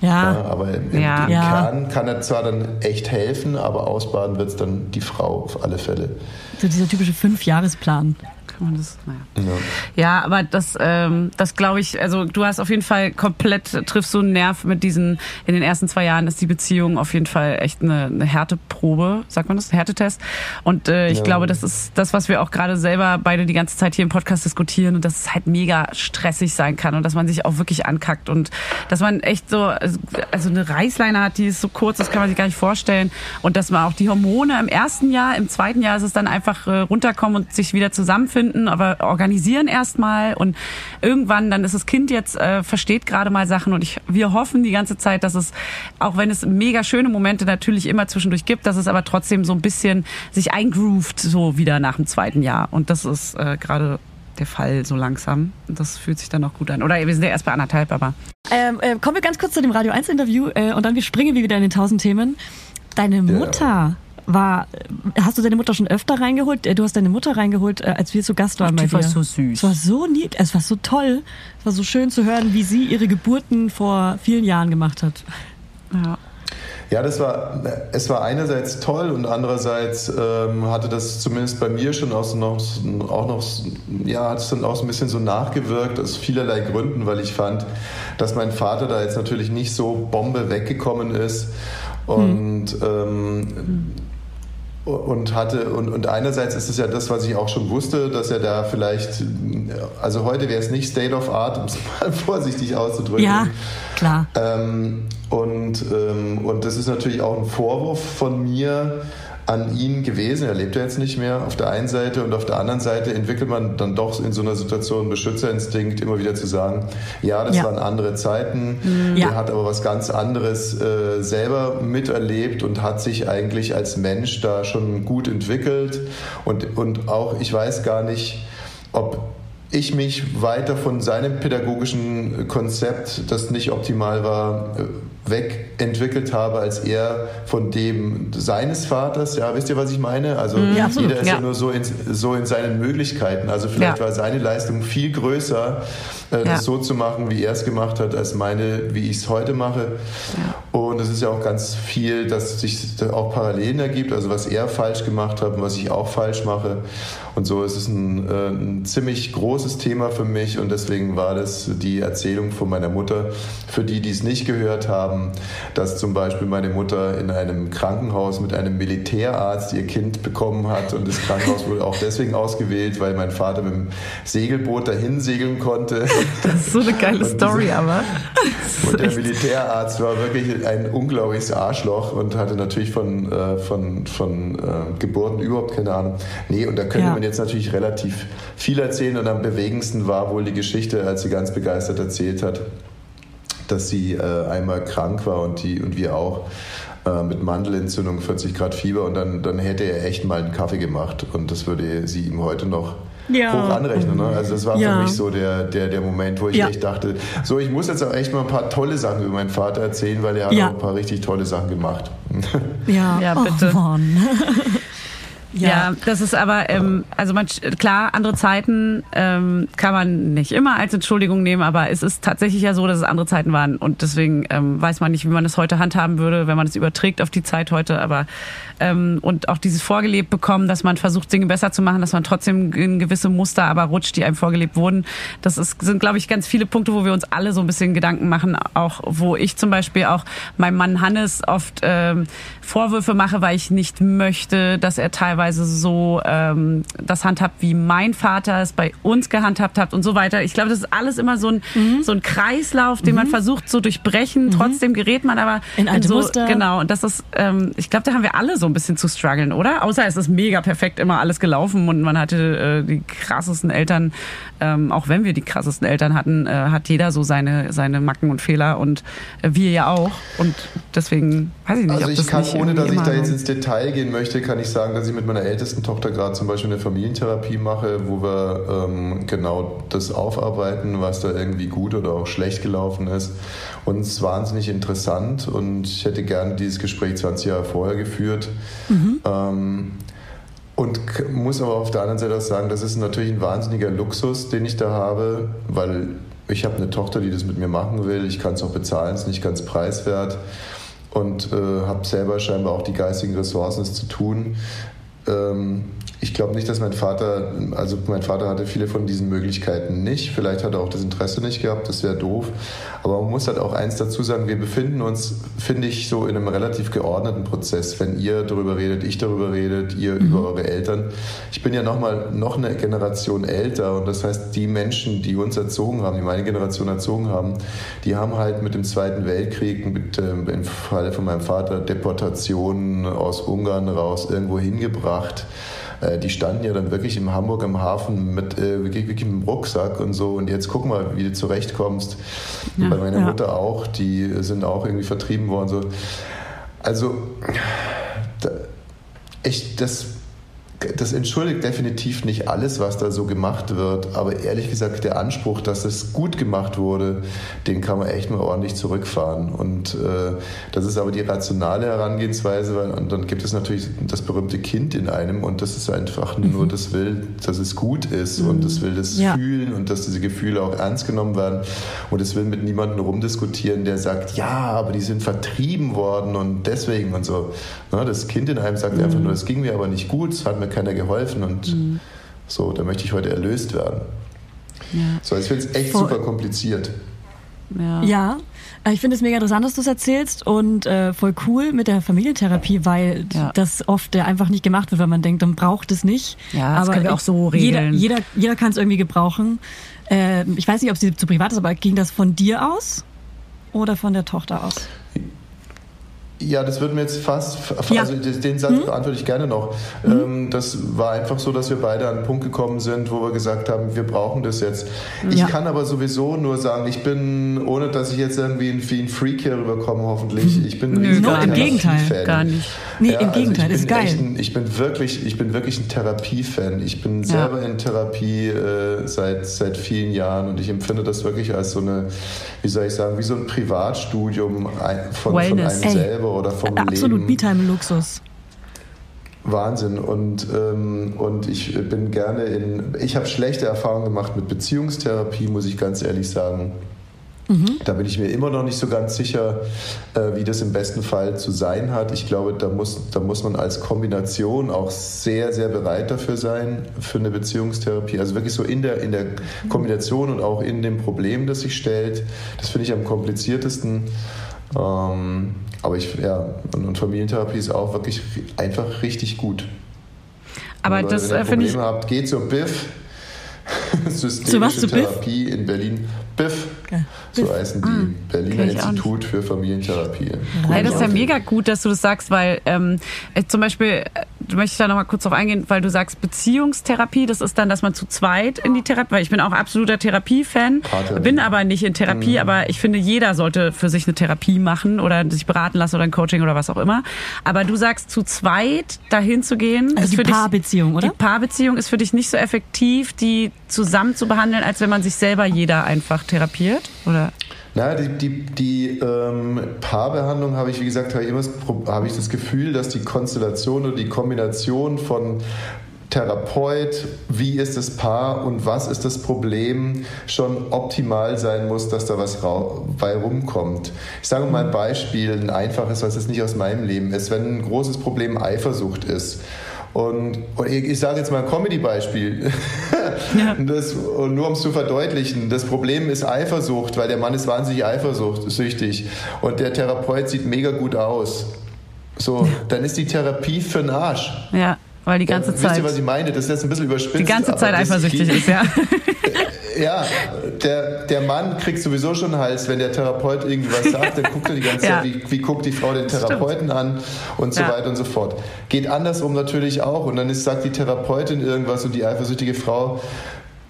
Ja. Ja, aber im, Ja. im Ja. Kern kann er zwar dann echt helfen, aber ausbaden wird es dann die Frau auf alle Fälle. So dieser typische Fünfjahresplan. Kann man das, naja. Ja. Ja, aber das, ähm, das glaube ich, also du hast auf jeden Fall komplett, triffst so einen Nerv mit diesen, in den ersten zwei Jahren ist die Beziehung auf jeden Fall echt eine, eine Härteprobe, sagt man das, Härtetest. Und äh, ich Ja. glaube, das ist das, was wir auch gerade selber beide die ganze Zeit hier im Podcast diskutieren und dass es halt mega stressig sein kann und dass man sich auch wirklich ankackt und dass man echt so, also eine Reißleine hat, die ist so kurz, das kann man sich gar nicht vorstellen und dass man auch die Hormone im ersten Jahr, im zweiten Jahr ist es dann einfach äh, runterkommen und sich wieder zusammenfinden, aber organisieren erstmal und irgendwann dann ist das Kind jetzt äh, versteht gerade mal Sachen und ich wir hoffen die ganze Zeit, dass es auch wenn es mega schöne Momente natürlich immer zwischendurch gibt, dass es aber trotzdem so ein bisschen sich eingroovt so wieder nach dem zweiten Jahr und das ist äh, gerade der Fall so langsam. Das fühlt sich dann auch gut an. Oder wir sind ja erst bei anderthalb, aber Ähm, äh, kommen wir ganz kurz zu dem Radio 1 Interview äh, und dann wir springen wir wieder in den tausend Themen. Deine Mutter war, hast du deine Mutter schon öfter reingeholt? Äh, Du hast deine Mutter reingeholt, äh, als wir zu Gast waren Ach, bei die war dir. so süß. Es war so nied, es war so toll. Es war so schön zu hören, wie sie ihre Geburten vor vielen Jahren gemacht hat. ja. Ja, das war, es war einerseits toll und andererseits ähm, hatte das zumindest bei mir schon auch, so noch, auch noch, ja, hat es dann auch so ein bisschen so nachgewirkt, aus vielerlei Gründen, weil ich fand, dass mein Vater da jetzt natürlich nicht so Bombe weggekommen ist und ähm, und hatte und, und einerseits ist es ja das, was ich auch schon wusste, dass er da vielleicht, also heute wäre es nicht State of Art, um es mal vorsichtig auszudrücken. Ja, klar. Ähm, und, ähm, und das ist natürlich auch ein Vorwurf von mir an ihn gewesen. Er lebt ja jetzt nicht mehr auf der einen Seite und auf der anderen Seite entwickelt man dann doch in so einer Situation einen Beschützerinstinkt, immer wieder zu sagen, ja, das Ja. waren andere Zeiten. Ja. Er hat aber was ganz anderes äh, selber miterlebt und hat sich eigentlich als Mensch da schon gut entwickelt. Und, und auch, ich weiß gar nicht, ob ich mich weiter von seinem pädagogischen Konzept, das nicht optimal war, äh, wegentwickelt habe, als er von dem seines Vaters. Ja, wisst ihr, was ich meine? Also Ja, absolut. jeder ist ja, Ja. nur so in, so in seinen Möglichkeiten. Also vielleicht Ja. war seine Leistung viel größer, äh, Ja. das so zu machen, wie er es gemacht hat, als meine, wie ich es heute mache. Und es ist ja auch ganz viel, dass sich auch Parallelen ergibt, also was er falsch gemacht hat und was ich auch falsch mache. Und so ist es ein, äh, ein ziemlich großes Thema für mich und deswegen war das die Erzählung von meiner Mutter. Für die, die es nicht gehört haben, dass zum Beispiel meine Mutter in einem Krankenhaus mit einem Militärarzt ihr Kind bekommen hat und das Krankenhaus wurde auch deswegen ausgewählt, weil mein Vater mit dem Segelboot dahin segeln konnte. Das ist so eine geile Story, diese- aber. Und der Militärarzt war wirklich ein unglaubliches Arschloch und hatte natürlich von, äh, von, von äh, Geburten überhaupt keine Ahnung. Nee, und da könnte Ja. man jetzt natürlich relativ viel erzählen und am bewegendsten war wohl die Geschichte, als sie ganz begeistert erzählt hat, dass sie äh, einmal krank war und, die, und wir auch äh, mit Mandelentzündung, 40 Grad Fieber und dann, dann hätte er echt mal einen Kaffee gemacht und das würde sie ihm heute noch Ja. hoch anrechnen. Ne? Also das war Ja. für mich so der, der, der Moment, wo ich Ja. echt dachte, so ich muss jetzt auch echt mal ein paar tolle Sachen über meinen Vater erzählen, weil er hat Ja. auch ein paar richtig tolle Sachen gemacht. Ja, Ja, bitte. Oh. Ja, ja das ist aber, ähm, also man, klar, andere Zeiten ähm, kann man nicht immer als Entschuldigung nehmen, aber es ist tatsächlich ja so, dass es andere Zeiten waren. Und deswegen ähm, weiß man nicht, wie man es heute handhaben würde, wenn man es überträgt auf die Zeit heute, aber ähm, und auch dieses vorgelebt bekommen, dass man versucht, Dinge besser zu machen, dass man trotzdem in gewisse Muster aber rutscht, die einem vorgelebt wurden. Das ist, sind, glaube ich, ganz viele Punkte, wo wir uns alle so ein bisschen Gedanken machen, auch wo ich zum Beispiel auch meinem Mann Hannes oft ähm, Vorwürfe mache, weil ich nicht möchte, dass er teilweise so ähm, das handhabt, wie mein Vater es bei uns gehandhabt hat und so weiter. Ich glaube, das ist alles immer so ein, mhm. so ein Kreislauf, den mhm. man versucht zu durchbrechen. Mhm. Trotzdem gerät man aber in alte so, Muster. Genau, und das ist, ähm, ich glaube, da haben wir alle so ein bisschen zu strugglen, oder? Außer es ist mega perfekt immer alles gelaufen und man hatte äh, die krassesten Eltern, ähm, auch wenn wir die krassesten Eltern hatten, äh, hat jeder so seine, seine Macken und Fehler und äh, wir ja auch. Und deswegen weiß ich nicht, also ob ich das kann, nicht ohne dass ich da jetzt ins Detail gehen möchte, kann ich sagen, dass ich mit meiner ältesten Tochter gerade zum Beispiel eine Familientherapie mache, wo wir ähm, genau das aufarbeiten, was da irgendwie gut oder auch schlecht gelaufen ist. Und es ist wahnsinnig interessant und ich hätte gerne dieses Gespräch 20 Jahre vorher geführt. Mhm. Ähm, und muss aber auf der anderen Seite auch sagen, das ist natürlich ein wahnsinniger Luxus, den ich da habe, weil ich habe eine Tochter, die das mit mir machen will. Ich kann es auch bezahlen, es ist nicht ganz preiswert und äh, habe selber scheinbar auch die geistigen Ressourcen, es zu tun. Ähm, ich glaube nicht, dass mein Vater, also mein Vater hatte viele von diesen Möglichkeiten nicht. Vielleicht hat er auch das Interesse nicht gehabt, das wäre doof. Aber man muss halt auch eins dazu sagen, wir befinden uns, finde ich, so in einem relativ geordneten Prozess. Wenn ihr darüber redet, ich darüber redet, ihr mhm. über eure Eltern. Ich bin ja noch mal noch eine Generation älter und das heißt, die Menschen, die uns erzogen haben, die meine Generation erzogen haben, die haben halt mit dem Zweiten Weltkrieg, mit, äh, im Falle von meinem Vater, Deportationen aus Ungarn raus irgendwo hingebracht. Äh, die standen ja dann wirklich in Hamburg im Hafen mit äh, wirklich, wirklich mit dem Rucksack und so. Und jetzt guck mal, wie du zurechtkommst. Ja, bei meiner ja. Mutter auch, die sind auch irgendwie vertrieben worden. So. Also, da, echt, das das entschuldigt definitiv nicht alles, was da so gemacht wird, aber ehrlich gesagt, der Anspruch, dass es gut gemacht wurde, den kann man echt mal ordentlich zurückfahren. Und äh, das ist aber die rationale Herangehensweise, weil und dann gibt es natürlich das berühmte Kind in einem und das ist einfach mhm. nur das will, dass es gut ist mhm. und das will das ja. fühlen und dass diese Gefühle auch ernst genommen werden und es will mit niemandem rumdiskutieren, der sagt, ja, aber die sind vertrieben worden und deswegen und so. Na, das Kind in einem sagt mhm. einfach nur, es ging mir aber nicht gut, es hat mir keiner geholfen und mhm. so, da möchte ich heute erlöst werden. Ja. So, ich finde es echt Voll. super kompliziert. Ja. ja. Ich finde es mega interessant, dass du es erzählst und äh, voll cool mit der Familientherapie, weil ja. das oft einfach nicht gemacht wird, weil man denkt, man braucht es nicht. Ja, das aber können wir auch so regeln. Jeder, jeder, jeder kann es irgendwie gebrauchen. Äh, ich weiß nicht, ob sie zu privat ist, aber ging das von dir aus oder von der Tochter aus? Ja, das wird mir jetzt fast, ja. also den Satz hm? beantworte ich gerne noch. Hm? Das war einfach so, dass wir beide an einen Punkt gekommen sind, wo wir gesagt haben, wir brauchen das jetzt. Ich ja. kann aber sowieso nur sagen, ich bin, ohne dass ich jetzt irgendwie wie ein Freak hier rüberkomme, hoffentlich, ich bin Nö, no, im Gegenteil, gar nicht. Nee, ja, im also Gegenteil, ist geil. Ein, ich bin wirklich, ich bin wirklich ein Therapiefan. Ich bin selber in Therapie äh, seit, seit vielen Jahren und ich empfinde das wirklich als so eine, wie soll ich sagen, wie so ein Privatstudium von, von einem Ey. selber oder vom Absolut, Leben. Absolut, Luxus. Wahnsinn und, ähm, und ich bin gerne in, ich habe schlechte Erfahrungen gemacht mit Beziehungstherapie, muss ich ganz ehrlich sagen. Mhm. Da bin ich mir immer noch nicht so ganz sicher, äh, wie das im besten Fall zu sein hat. Ich glaube, da muss, da muss man als Kombination auch sehr, sehr bereit dafür sein, für eine Beziehungstherapie. Also wirklich so in der, in der Kombination und auch in dem Problem, das sich stellt. Das finde ich am kompliziertesten. Ähm, aber ich, ja, und, Familientherapie ist auch wirklich einfach richtig gut. Aber Leute, das äh, finde ich. habt, geht zur BIF. Systemische Therapie in Berlin. BIF. Okay. So heißen die ah, Berliner Institut für Familientherapie. Ja, das ist ja mega gut, dass du das sagst, weil ähm, äh, zum Beispiel du möchtest da nochmal kurz drauf eingehen, weil du sagst Beziehungstherapie, das ist dann, dass man zu zweit in die Therapie, weil ich bin auch absoluter Therapiefan, bin aber nicht in Therapie, mhm. aber ich finde, jeder sollte für sich eine Therapie machen oder sich beraten lassen oder ein Coaching oder was auch immer. Aber du sagst, zu zweit dahin zu gehen, also die Paarbeziehung, oder? Die Paarbeziehung ist für dich nicht so effektiv, die zusammen zu behandeln, als wenn man sich selber jeder einfach therapiert, oder? Na, die, die, die ähm, Paarbehandlung habe ich, wie gesagt, habe ich immer das, habe ich das Gefühl, dass die Konstellation oder die Kombination von Therapeut, wie ist das Paar und was ist das Problem, schon optimal sein muss, dass da was bei rumkommt. Ich sage mal ein Beispiel, ein einfaches, was jetzt nicht aus meinem Leben ist. Wenn ein großes Problem Eifersucht ist und, und ich, ich sage jetzt mal ein Comedy-Beispiel. Ja. und nur um es zu verdeutlichen, das Problem ist Eifersucht, weil der Mann ist wahnsinnig eifersüchtig und der Therapeut sieht mega gut aus. So, dann ist die Therapie für den Arsch. Ja, weil die ganze ja, Zeit. Wisst ihr, was ich meine? Das ist jetzt ein bisschen überspitzt. Die ganze Zeit eifersüchtig ist, ja. ja, der, der Mann kriegt sowieso schon Hals, wenn der Therapeut irgendwie was sagt, dann guckt er die ganze ja. Zeit, wie, wie guckt die Frau den Therapeuten Stimmt. an und so ja. weiter und so fort. Geht andersrum natürlich auch und dann ist, sagt die Therapeutin irgendwas und die eifersüchtige Frau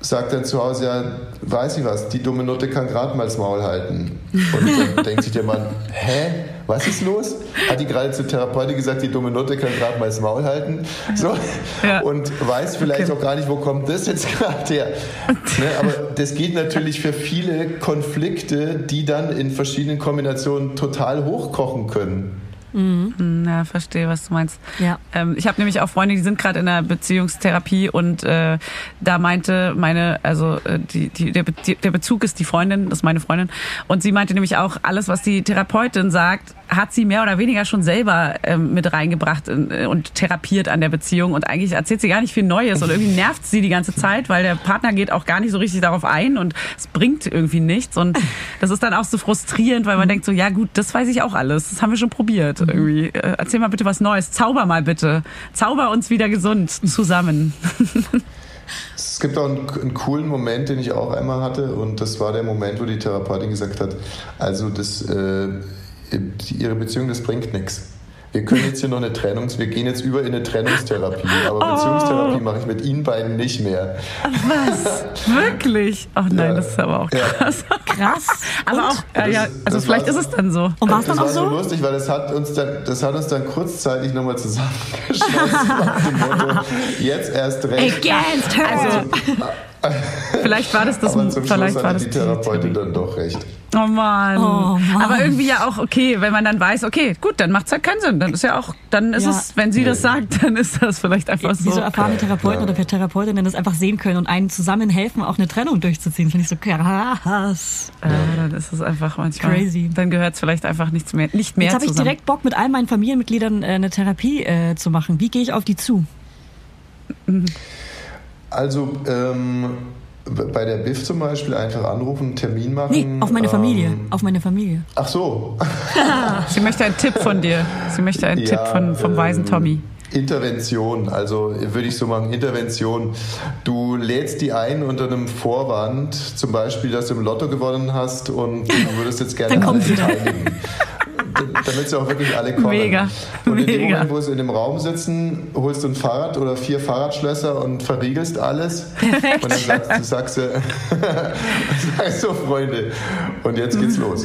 sagt dann zu Hause, ja, weiß ich was, die dumme Nutte kann gerade mal das Maul halten. Und dann denkt sich der Mann, hä? Was ist los? Hat die gerade zur Therapeutin gesagt, die dumme Nutte kann gerade mal das Maul halten? So. Ja. Und weiß vielleicht okay. auch gar nicht, wo kommt das jetzt gerade her. Ne, aber das geht natürlich für viele Konflikte, die dann in verschiedenen Kombinationen total hochkochen können. Mhm. Ja, verstehe, was du meinst. Ja. Ähm, ich habe nämlich auch Freunde, die sind gerade in der Beziehungstherapie und äh, da meinte meine, also äh, die, die, der, Be der Bezug ist die Freundin, das ist meine Freundin, und sie meinte nämlich auch, alles, was die Therapeutin sagt, hat sie mehr oder weniger schon selber ähm, mit reingebracht in, äh, und therapiert an der Beziehung und eigentlich erzählt sie gar nicht viel Neues und irgendwie nervt sie die ganze Zeit, weil der Partner geht auch gar nicht so richtig darauf ein und es bringt irgendwie nichts und das ist dann auch so frustrierend, weil man denkt so, ja gut, das weiß ich auch alles, das haben wir schon probiert irgendwie. Äh, erzähl mal bitte was Neues, zauber mal bitte, zauber uns wieder gesund zusammen. Es gibt auch einen, einen, coolen Moment, den ich auch einmal hatte und das war der Moment, wo die Therapeutin gesagt hat, also das äh, ihre Beziehung, das bringt nichts. Wir können jetzt hier noch eine Trennungs, wir gehen jetzt über in eine Trennungstherapie, aber oh. Beziehungstherapie mache ich mit Ihnen beiden nicht mehr. Was? Wirklich? Ach nein, ja. das ist aber auch krass. Ja. Krass. Aber Und? auch, ja, ja also vielleicht ist es dann so. Und war es dann auch so? Das war so lustig, weil das hat uns dann, das hat uns dann kurzzeitig nochmal zusammengeschlossen nach dem Motto, jetzt erst recht. Against her. Also, Vielleicht war das das. Aber zum vielleicht Schluss war das die Therapeutin dann doch recht. Oh Mann. oh Mann. Aber irgendwie ja auch okay, wenn man dann weiß, okay, gut, dann macht es halt keinen Sinn. Dann ist ja auch, dann ist ja. es, wenn sie das sagt, dann ist das vielleicht einfach so. Wie so erfahrene Therapeuten ja. oder Therapeutinnen das einfach sehen können und einen zusammen helfen, auch eine Trennung durchzuziehen. Finde ich so krass. Ja, dann ist es einfach manchmal. Crazy. Dann gehört es vielleicht einfach nichts mehr, nicht mehr Jetzt habe ich direkt Bock, mit all meinen Familienmitgliedern äh, eine Therapie äh, zu machen. Wie gehe ich auf die zu? Mhm. Also ähm, bei der BIF zum Beispiel einfach anrufen, einen Termin machen. Nee, auf meine Familie. Ähm, auf meine Familie. Ach so. Sie möchte einen Tipp von dir. Sie möchte einen ja, Tipp von, vom ähm, weisen Tommy. Intervention, also würde ich so machen, Intervention. Du lädst die ein unter einem Vorwand, zum Beispiel, dass du im Lotto gewonnen hast und du würdest jetzt gerne alle beteiligen damit sie auch wirklich alle kommen. Mega. Und in dem Moment, wo sie in dem Raum sitzen, holst du ein Fahrrad oder vier Fahrradschlösser und verriegelst alles. Perfekt. Und dann sagst du, sagst du, sagst so, Freunde, und jetzt geht's los.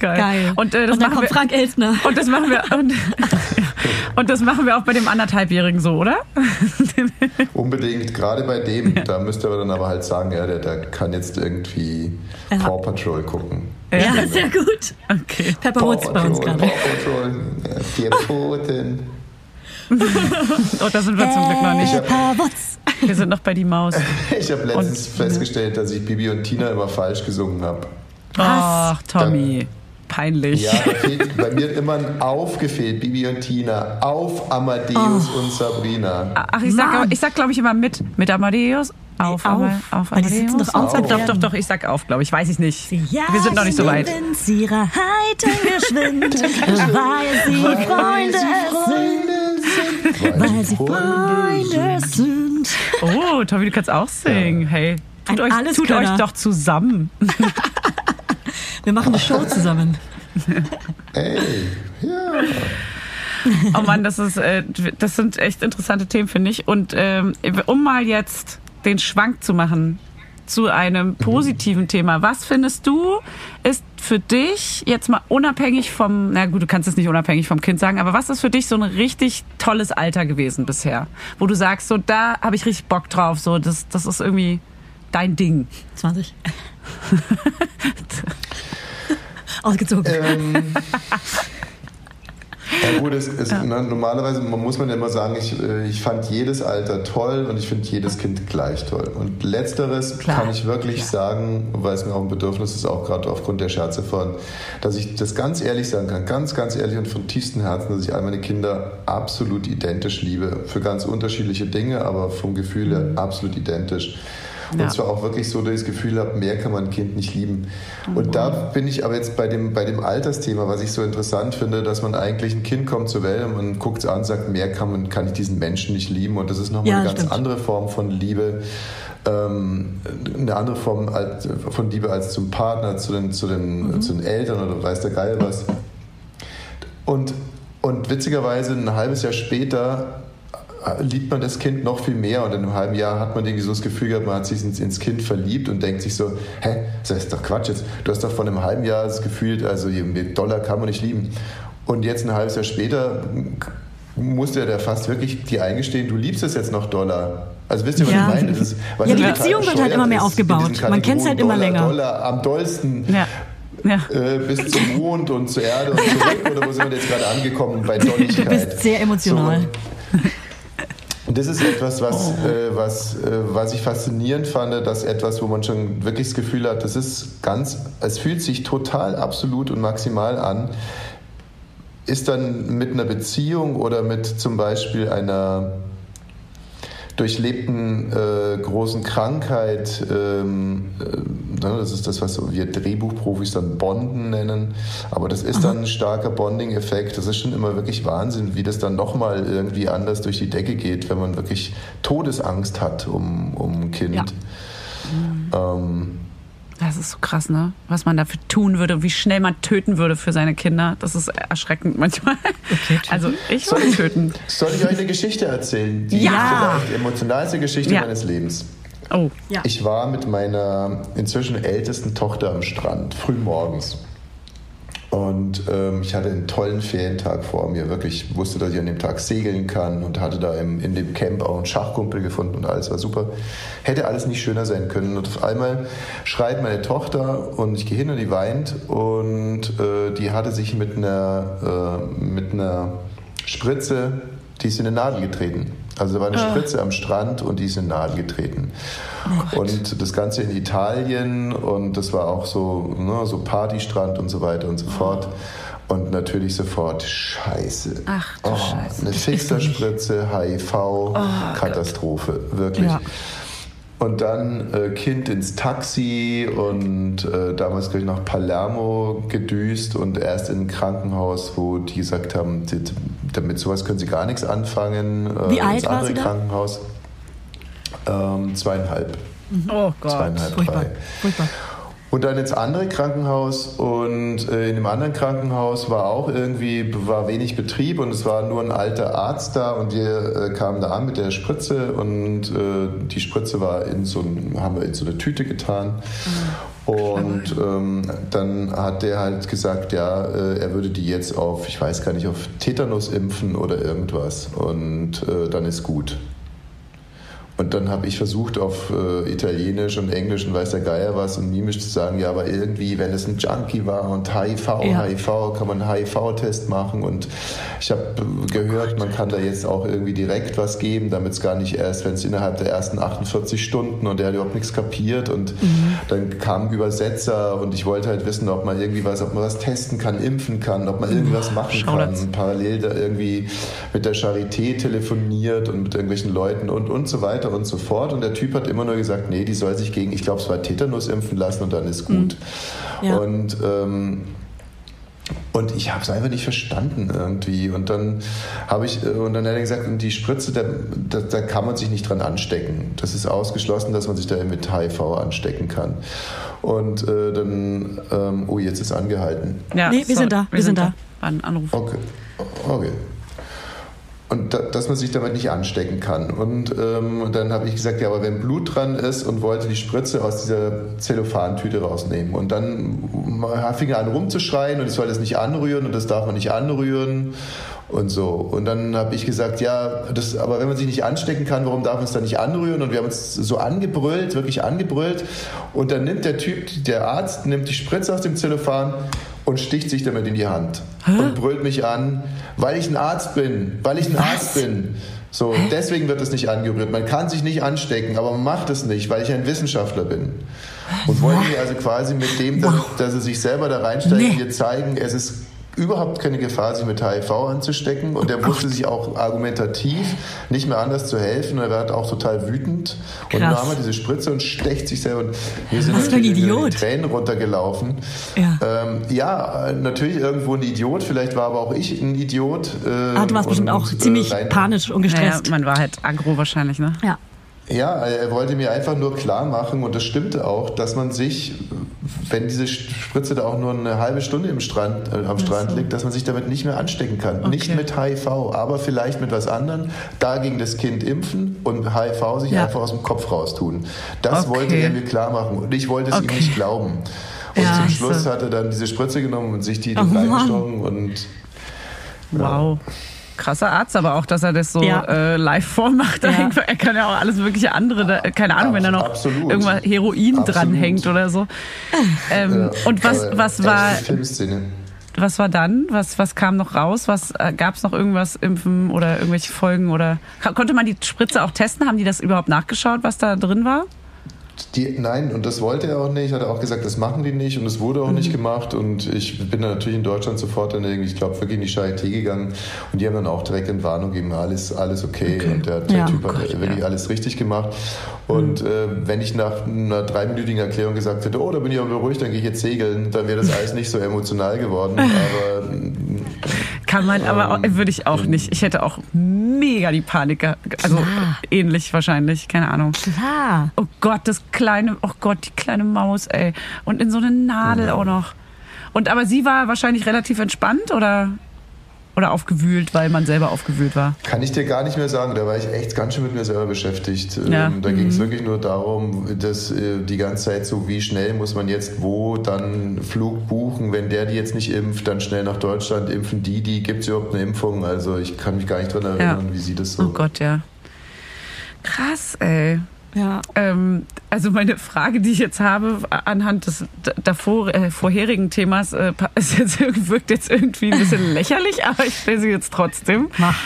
Geil. Geil. Und, äh, das und dann kommt wir, Frank Elstner. Und das machen wir. Und, und, das machen wir auch bei dem anderthalbjährigen so, oder? Unbedingt. Gerade bei dem, da müsst ihr dann aber halt sagen, ja, der, der kann jetzt irgendwie ja. Paw Patrol gucken. Ja, ja sehr gut. Okay. Pepper Woods bei uns gerade. Paw Patrol, vier Pfoten. oh, da sind wir zum Glück noch nicht. Wir sind noch bei die Maus. ich habe letztens und, festgestellt, dass ich Bibi und Tina immer falsch gesungen habe. Ach, Tommy. Da, Peinlich. Ja, fehlt, bei mir hat immer ein Auf gefehlt, Bibi und Tina. Auf Amadeus oh. und Sabrina. Ach, ich sag, ich sag glaube ich immer mit. Mit Amadeus. Auf, nee, auf, auf, auf die sitzen doch auf. auf. Doch, doch, doch, ich sag auf, glaube ich. Weiß ich nicht. Sie Wir sind noch nicht so weit. Sie ihrer geschwind, weil sie Freunde sind. Weil sie Freunde sind. Oh, Tommy, du kannst auch singen. Hey, tut, euch, tut euch doch zusammen. Wir machen eine Show zusammen. Ey, ja. Oh Mann, das ist, äh, das sind echt interessante Themen, finde ich. Und ähm, um mal jetzt den Schwank zu machen zu einem positiven Thema. Was findest du ist für dich jetzt mal unabhängig vom, na gut, du kannst es nicht unabhängig vom Kind sagen, aber was ist für dich so ein richtig tolles Alter gewesen bisher, wo du sagst, so da habe ich richtig Bock drauf, so das, das ist irgendwie dein Ding. 20. ausgezogen. Ähm, ja gut, es, es, ja. normalerweise man muss man ja immer sagen, ich, äh, ich fand jedes Alter toll und ich finde jedes Kind gleich toll. Und letzteres Klar. kann ich wirklich Klar. sagen, weil es mir auch ein Bedürfnis ist, auch gerade aufgrund der Scherze von, dass ich das ganz ehrlich sagen kann, ganz, ganz ehrlich und von tiefstem Herzen, dass ich all meine Kinder absolut identisch liebe. Für ganz unterschiedliche Dinge, aber vom Gefühl her mhm. absolut identisch. Ja. Und zwar auch wirklich so, dass ich das Gefühl habe, mehr kann man ein Kind nicht lieben. Und mhm. da bin ich aber jetzt bei dem, bei dem Altersthema, was ich so interessant finde, dass man eigentlich ein Kind kommt zur Welt und man guckt es an und sagt, mehr kann, man, kann ich diesen Menschen nicht lieben. Und das ist nochmal ja, eine ganz stimmt. andere Form von Liebe. Ähm, eine andere Form von Liebe als zum Partner, zu den, zu den, mhm. zu den Eltern oder weiß der Geil was. Und, und witzigerweise ein halbes Jahr später liebt man das Kind noch viel mehr und in einem halben Jahr hat man irgendwie so das Gefühl gehabt, man hat sich ins, ins Kind verliebt und denkt sich so, hä, das ist doch Quatsch jetzt. Du hast doch vor einem halben Jahr das Gefühl, also mit Dollar kann man nicht lieben. Und jetzt ein halbes Jahr später musste der fast wirklich dir eingestehen, du liebst es jetzt noch Dollar. Also wisst ihr, was ja. ich meine? Das, ja, die Beziehung wird halt immer mehr aufgebaut. Man kennt es halt immer Dollar, länger. Dollar am dollsten. Ja. Ja. Äh, bis zum Mond und zur Erde und zurück. Oder wo sind wir jetzt gerade angekommen bei Dolligkeit? Du bist sehr emotional. So. Und das ist etwas, was, oh. äh, was, äh, was ich faszinierend fand, dass etwas, wo man schon wirklich das Gefühl hat, das ist ganz, es fühlt sich total absolut und maximal an, ist dann mit einer Beziehung oder mit zum Beispiel einer durchlebten äh, großen Krankheit, ähm, äh, ne, das ist das, was wir Drehbuchprofis dann Bonden nennen, aber das ist dann ein starker Bonding-Effekt. Das ist schon immer wirklich Wahnsinn, wie das dann nochmal irgendwie anders durch die Decke geht, wenn man wirklich Todesangst hat um, um ein Kind. Ja. Ähm, das ist so krass, ne? Was man dafür tun würde, wie schnell man töten würde für seine Kinder. Das ist erschreckend manchmal. Okay, also ich würde töten. Soll ich euch eine Geschichte erzählen? Die ja. vielleicht emotionalste Geschichte ja. meines Lebens. Oh. Ja. Ich war mit meiner inzwischen ältesten Tochter am Strand, früh morgens. Und ähm, ich hatte einen tollen Ferientag vor mir. Wirklich wusste, dass ich an dem Tag segeln kann und hatte da im, in dem Camp auch einen Schachkumpel gefunden und alles war super. Hätte alles nicht schöner sein können. Und auf einmal schreit meine Tochter und ich gehe hin und die weint und äh, die hatte sich mit einer, äh, mit einer Spritze, die ist in eine Nadel getreten. Also da war eine ah. Spritze am Strand und die ist in den Nadel getreten. Oh und das Ganze in Italien und das war auch so, ne, so Partystrand und so weiter und so fort. Und natürlich sofort Scheiße. Ach du oh, Scheiße. Eine Fixerspritze, HIV, oh, Katastrophe, Gott. wirklich. Ja. Und dann äh, Kind ins Taxi und äh, damals, glaube ich, nach Palermo gedüst und erst in ein Krankenhaus, wo die gesagt haben, die, damit sowas können sie gar nichts anfangen. Äh, Wie alt war sie da? Krankenhaus. Ähm, zweieinhalb. Mhm. Oh Gott. Zweieinhalb, Furchtbar. drei. Furchtbar. Und dann ins andere Krankenhaus und äh, in dem anderen Krankenhaus war auch irgendwie war wenig Betrieb und es war nur ein alter Arzt da und wir äh, kamen da an mit der Spritze und äh, die Spritze war in so ein, haben wir in so eine Tüte getan. Mhm. Und ähm, dann hat der halt gesagt, ja, äh, er würde die jetzt auf, ich weiß gar nicht, auf Tetanus impfen oder irgendwas. Und dann ist gut. Und dann habe ich versucht, auf äh, Italienisch und Englisch und weiß der Geier was und mimisch zu sagen, ja, aber irgendwie, wenn es ein Junkie war und HIV, ja. HIV, kann man einen HIV-Test machen. Und ich habe gehört, man kann da jetzt auch irgendwie direkt was geben, damit es gar nicht erst, wenn es innerhalb der ersten 48 Stunden und er hat überhaupt nichts kapiert. Und mhm. dann kamen Übersetzer und ich wollte halt wissen, ob man irgendwie was, ob man was testen kann, impfen kann, ob man irgendwie was machen kann. Parallel da irgendwie mit der Charité telefoniert und mit irgendwelchen Leuten und, und so weiter und so fort. Und der Typ hat immer nur gesagt, nee, die soll sich gegen, ich glaube, es war Tetanus impfen lassen und dann ist gut. Mhm. Ja. Und ähm, und ich habe es einfach nicht verstanden irgendwie. Und dann habe ich, äh, und dann hat er gesagt, die Spritze, da, da, da, kann man sich nicht dran anstecken. Das ist ausgeschlossen, dass man sich da mit HIV anstecken kann. Und äh, dann, ähm, oh, jetzt ist angehalten. Ja, nee, wir sind da, wir, wir sind da. da. Ein Anruf. Okay. Okay und da, dass man sich damit nicht anstecken kann. Und ähm, dann habe ich gesagt, ja, aber wenn Blut dran ist und wollte die Spritze aus dieser Zellophantüte rausnehmen. Und dann fing er an rumzuschreien und ich soll das nicht anrühren und das darf man nicht anrühren und so. Und dann habe ich gesagt, ja, das, aber wenn man sich nicht anstecken kann, warum darf man es dann nicht anrühren? Und wir haben uns so angebrüllt, wirklich angebrüllt. Und dann nimmt der Typ, der Arzt, nimmt die Spritze aus dem Zellophan und sticht sich damit in die Hand und brüllt mich an, weil ich ein Arzt bin, weil ich ein Arzt bin. So, deswegen wird es nicht angerührt. Man kann sich nicht anstecken, aber man macht es nicht, weil ich ein Wissenschaftler bin. Und wollte mir also quasi mit dem, dass, dass er sich selber da reinsteigt, Nee. mir zeigen, es ist überhaupt keine Gefahr, sich mit HIV anzustecken. Und er wusste sich auch argumentativ nicht mehr anders zu helfen. Und er wird auch total wütend. Und Krass. nahm er diese Spritze und stecht sich selber. Und mir sind Was für ein natürlich die Tränen runtergelaufen. Ja. Ähm, ja, äh, natürlich irgendwo ein Idiot. Vielleicht war aber auch ich ein Idiot. Äh, Ah, du warst bestimmt auch ziemlich rein- panisch und Naja, gestresst. man war halt aggro wahrscheinlich, ne? ja. Ja, er wollte mir einfach nur klar machen, und das stimmte auch, dass man sich, wenn diese Spritze da auch nur eine halbe Stunde im Strand, äh, am Strand liegt, dass man sich damit nicht mehr anstecken kann. Nicht mit HIV, aber vielleicht mit was anderem. Dagegen das Kind impfen und HIV sich Ja. einfach aus dem Kopf raustun. Das Okay. wollte er mir klar machen und ich wollte es ihm Okay. nicht glauben. Und Ja, zum ich Schluss so. hat er dann diese Spritze genommen und sich die Oh, reingestochen und Wow. Krasser Arzt, aber auch, dass er das so Ja. äh, live vormacht. Ja. Er kann ja auch alles mögliche andere, da, keine Ahnung, wenn da noch Absolut. irgendwas Heroin Absolut. dranhängt oder so. Ähm, Ja, und was, aber was war, Filmszene. was war dann? Was, was kam noch raus? Was äh, gab es noch irgendwas impfen oder irgendwelche Folgen oder konnte man die Spritze auch testen? Haben die das überhaupt nachgeschaut, was da drin war? Die, nein, und das wollte er auch nicht. Hat er auch gesagt, das machen die nicht und es wurde auch Mhm. nicht gemacht. Und ich bin dann natürlich in Deutschland sofort dann irgendwie, ich glaube, wirklich in die Charité gegangen und die haben dann auch direkt in Warnung gegeben, alles, alles okay. Und der, der Ja. Typ hat Oh Gott, wirklich ja. alles richtig gemacht. Und äh, wenn ich nach einer dreiminütigen Erklärung gesagt hätte, oh, da bin ich aber beruhigt, dann gehe ich jetzt segeln, dann wäre das alles nicht so emotional geworden. Aber Kann man, aber Ähm, auch, würde ich auch nicht. Ich hätte auch mega die Panik, also Klar. ähnlich wahrscheinlich, keine Ahnung. Klar. Oh Gott, das kleine, oh Gott, die kleine Maus, ey. Und in so eine Nadel auch noch. Und aber sie war wahrscheinlich relativ entspannt oder, oder aufgewühlt, weil man selber aufgewühlt war. Kann ich dir gar nicht mehr sagen. Da war ich echt ganz schön mit mir selber beschäftigt. Ja. Ähm, Da ging es wirklich nur darum, dass äh, die ganze Zeit so, wie schnell muss man jetzt wo dann Flug buchen. Wenn der die jetzt nicht impft, dann schnell nach Deutschland impfen die, die gibt es überhaupt eine Impfung. Also ich kann mich gar nicht dran erinnern, wie sie das so. Oh Gott, ja. Krass, ey. Ja. Ähm, also meine Frage, die ich jetzt habe anhand des davor äh, vorherigen Themas, äh, ist jetzt, wirkt jetzt irgendwie ein bisschen lächerlich, aber ich stelle sie jetzt trotzdem. Mach.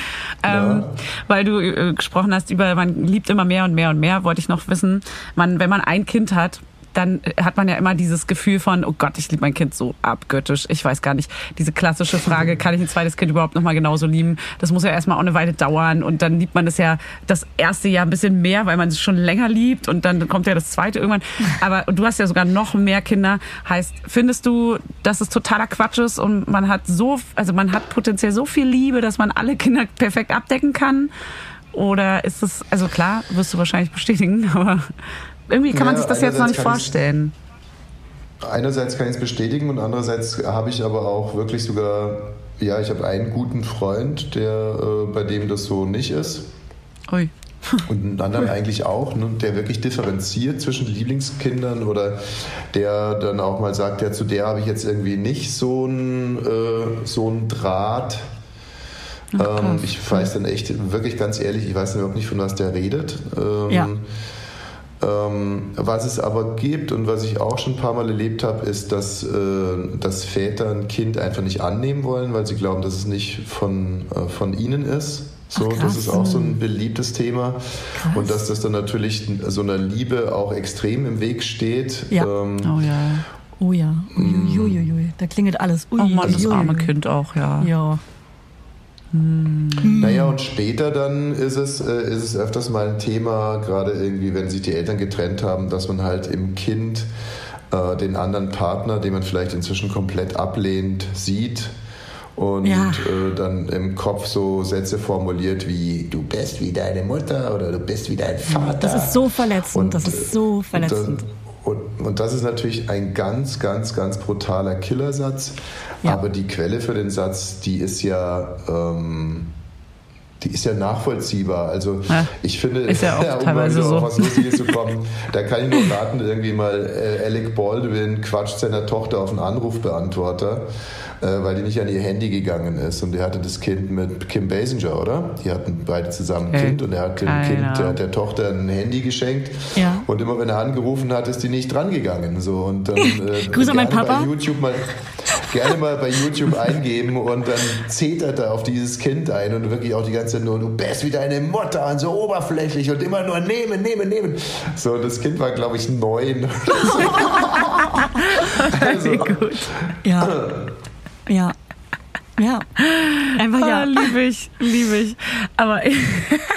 Ähm, Ja. Weil du äh, gesprochen hast über, man liebt immer mehr und mehr und mehr, wollte ich noch wissen. Man, wenn man ein Kind hat, dann äh, hat man ja immer dieses Gefühl von, oh Gott, ich liebe mein Kind so abgöttisch. Ich weiß gar nicht, diese klassische Frage, kann ich ein zweites Kind überhaupt noch mal genauso lieben? Das muss ja erstmal auch eine Weile dauern und dann liebt man es ja das erste Jahr ein bisschen mehr, weil man es schon länger liebt und dann kommt ja das zweite irgendwann. Aber du hast ja sogar noch mehr Kinder. Heißt, findest du, dass es totaler Quatsch ist und man hat so, also man hat potenziell so viel Liebe, dass man alle Kinder perfekt abdecken kann? Oder ist es, also klar, wirst du wahrscheinlich bestätigen, aber irgendwie kann man Ja, sich das jetzt noch nicht vorstellen. Einerseits kann ich es bestätigen und andererseits habe ich aber auch wirklich sogar, ja, ich habe einen guten Freund, der äh, bei dem das so nicht ist. Ui. Und einen anderen eigentlich auch, ne, der wirklich differenziert zwischen Lieblingskindern oder der dann auch mal sagt, ja, zu der habe ich jetzt irgendwie nicht so einen äh, so einen Draht. Ähm, krass. ich weiß dann echt, wirklich ganz ehrlich, ich weiß überhaupt nicht, von was der redet. Ähm, Ja. Ähm, was es aber gibt und was ich auch schon ein paar Mal erlebt habe, ist, dass, äh, dass Väter ein Kind einfach nicht annehmen wollen, weil sie glauben, dass es nicht von, äh, von ihnen ist. So, Ach, krass. das ist auch so ein beliebtes Thema. Und dass das dann natürlich so einer Liebe auch extrem im Weg steht. Ja. Ähm, Oh ja. Oh ja. Uiuiuiui. Da klingelt alles. Ui, Oh Mann, das ui, ui. arme Kind auch, ja. Ja. Naja, und später dann ist es, äh, ist es öfters mal ein Thema, gerade irgendwie, wenn sich die Eltern getrennt haben, dass man halt im Kind äh, den anderen Partner, den man vielleicht inzwischen komplett ablehnt, sieht und Ja. äh, dann im Kopf so Sätze formuliert wie du bist wie deine Mutter oder du bist wie dein Vater. Das ist so verletzend. Und, das ist so und verletzend. das- Und, und das ist natürlich ein ganz, ganz, ganz brutaler Killersatz. Ja. Aber die Quelle für den Satz, die ist ja, ähm, die ist ja nachvollziehbar. Also Ja. ich finde, Ist ja auch um mal teilweise so. was Lustiges zu kommen, da kann ich nur raten, irgendwie mal äh, Alec Baldwin quatscht seiner Tochter auf einen Anrufbeantworter, weil die nicht an ihr Handy gegangen ist. Und er hatte das Kind mit Kim Basinger, oder? Die hatten beide zusammen ein Okay. Kind und er hat dem Keine Kind, der, hat der Tochter ein Handy geschenkt. Ja. Und immer wenn er angerufen hat, ist die nicht drangegangen. So, und dann, äh, Grüße an meinen gerne Papa. Bei YouTube mal, gerne mal bei YouTube eingeben und dann zetert er auf dieses Kind ein und wirklich auch die ganze Zeit nur, du bist wie deine Mutter und so oberflächlich und immer nur nehmen, nehmen, nehmen. So, das Kind war, glaube ich, neun. also, gut. Ja. Ja. Ja. Einfach ja. Ah, liebe ich, liebe ich. Aber ich,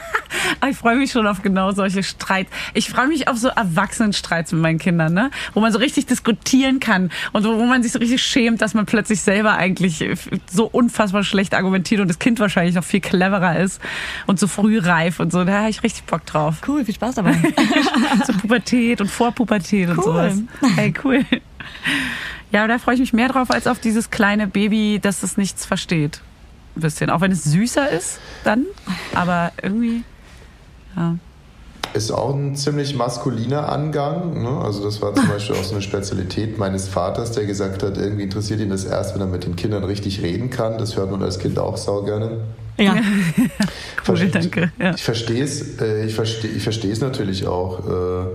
ich freue mich schon auf genau solche Streits. Ich freue mich auf so Erwachsenenstreits mit meinen Kindern, ne? Wo man so richtig diskutieren kann und wo man sich so richtig schämt, dass man plötzlich selber eigentlich so unfassbar schlecht argumentiert und das Kind wahrscheinlich noch viel cleverer ist und so früh reif und so. Da habe ich richtig Bock drauf. Cool, viel Spaß dabei. so Pubertät und Vorpubertät und Cool. sowas. Hey, cool. Ja, da freue ich mich mehr drauf als auf dieses kleine Baby, das es nichts versteht. Ein bisschen. Auch wenn es süßer ist, dann. Aber irgendwie. Ja. Ist auch ein ziemlich maskuliner Angang. Ne? Also das war zum Beispiel auch so eine Spezialität meines Vaters, der gesagt hat, irgendwie interessiert ihn das erst, wenn er mit den Kindern richtig reden kann. Das hört man als Kind auch sau gerne. Ja. Cool, danke. Ja. Ich verstehe es, äh, ich verstehe, ich verstehe es natürlich auch. Äh,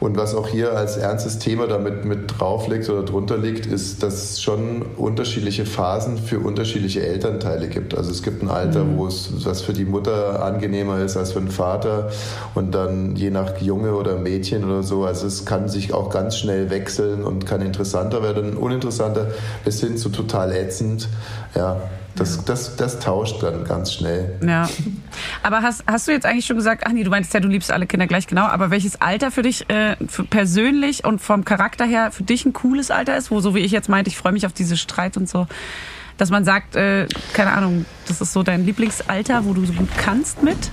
und was auch hier als ernstes Thema damit mit drauf liegt oder drunter liegt, ist, dass es schon unterschiedliche Phasen für unterschiedliche Elternteile gibt. Also es gibt ein Alter, wo es was für die Mutter angenehmer ist als für den Vater und dann je nach Junge oder Mädchen oder so. Also es kann sich auch ganz schnell wechseln und kann interessanter werden, uninteressanter bis hin zu total ätzend. Ja, das, das, das tauscht dann ganz schnell. Ja. Aber hast, hast du jetzt eigentlich schon gesagt, ach nee, du meinst ja, du liebst alle Kinder gleich genau, aber welches Alter für dich äh, für persönlich und vom Charakter her für dich ein cooles Alter ist, wo so wie ich jetzt meinte, ich freue mich auf diese Streit und so, dass man sagt, äh, keine Ahnung, das ist so dein Lieblingsalter, wo du so gut kannst mit?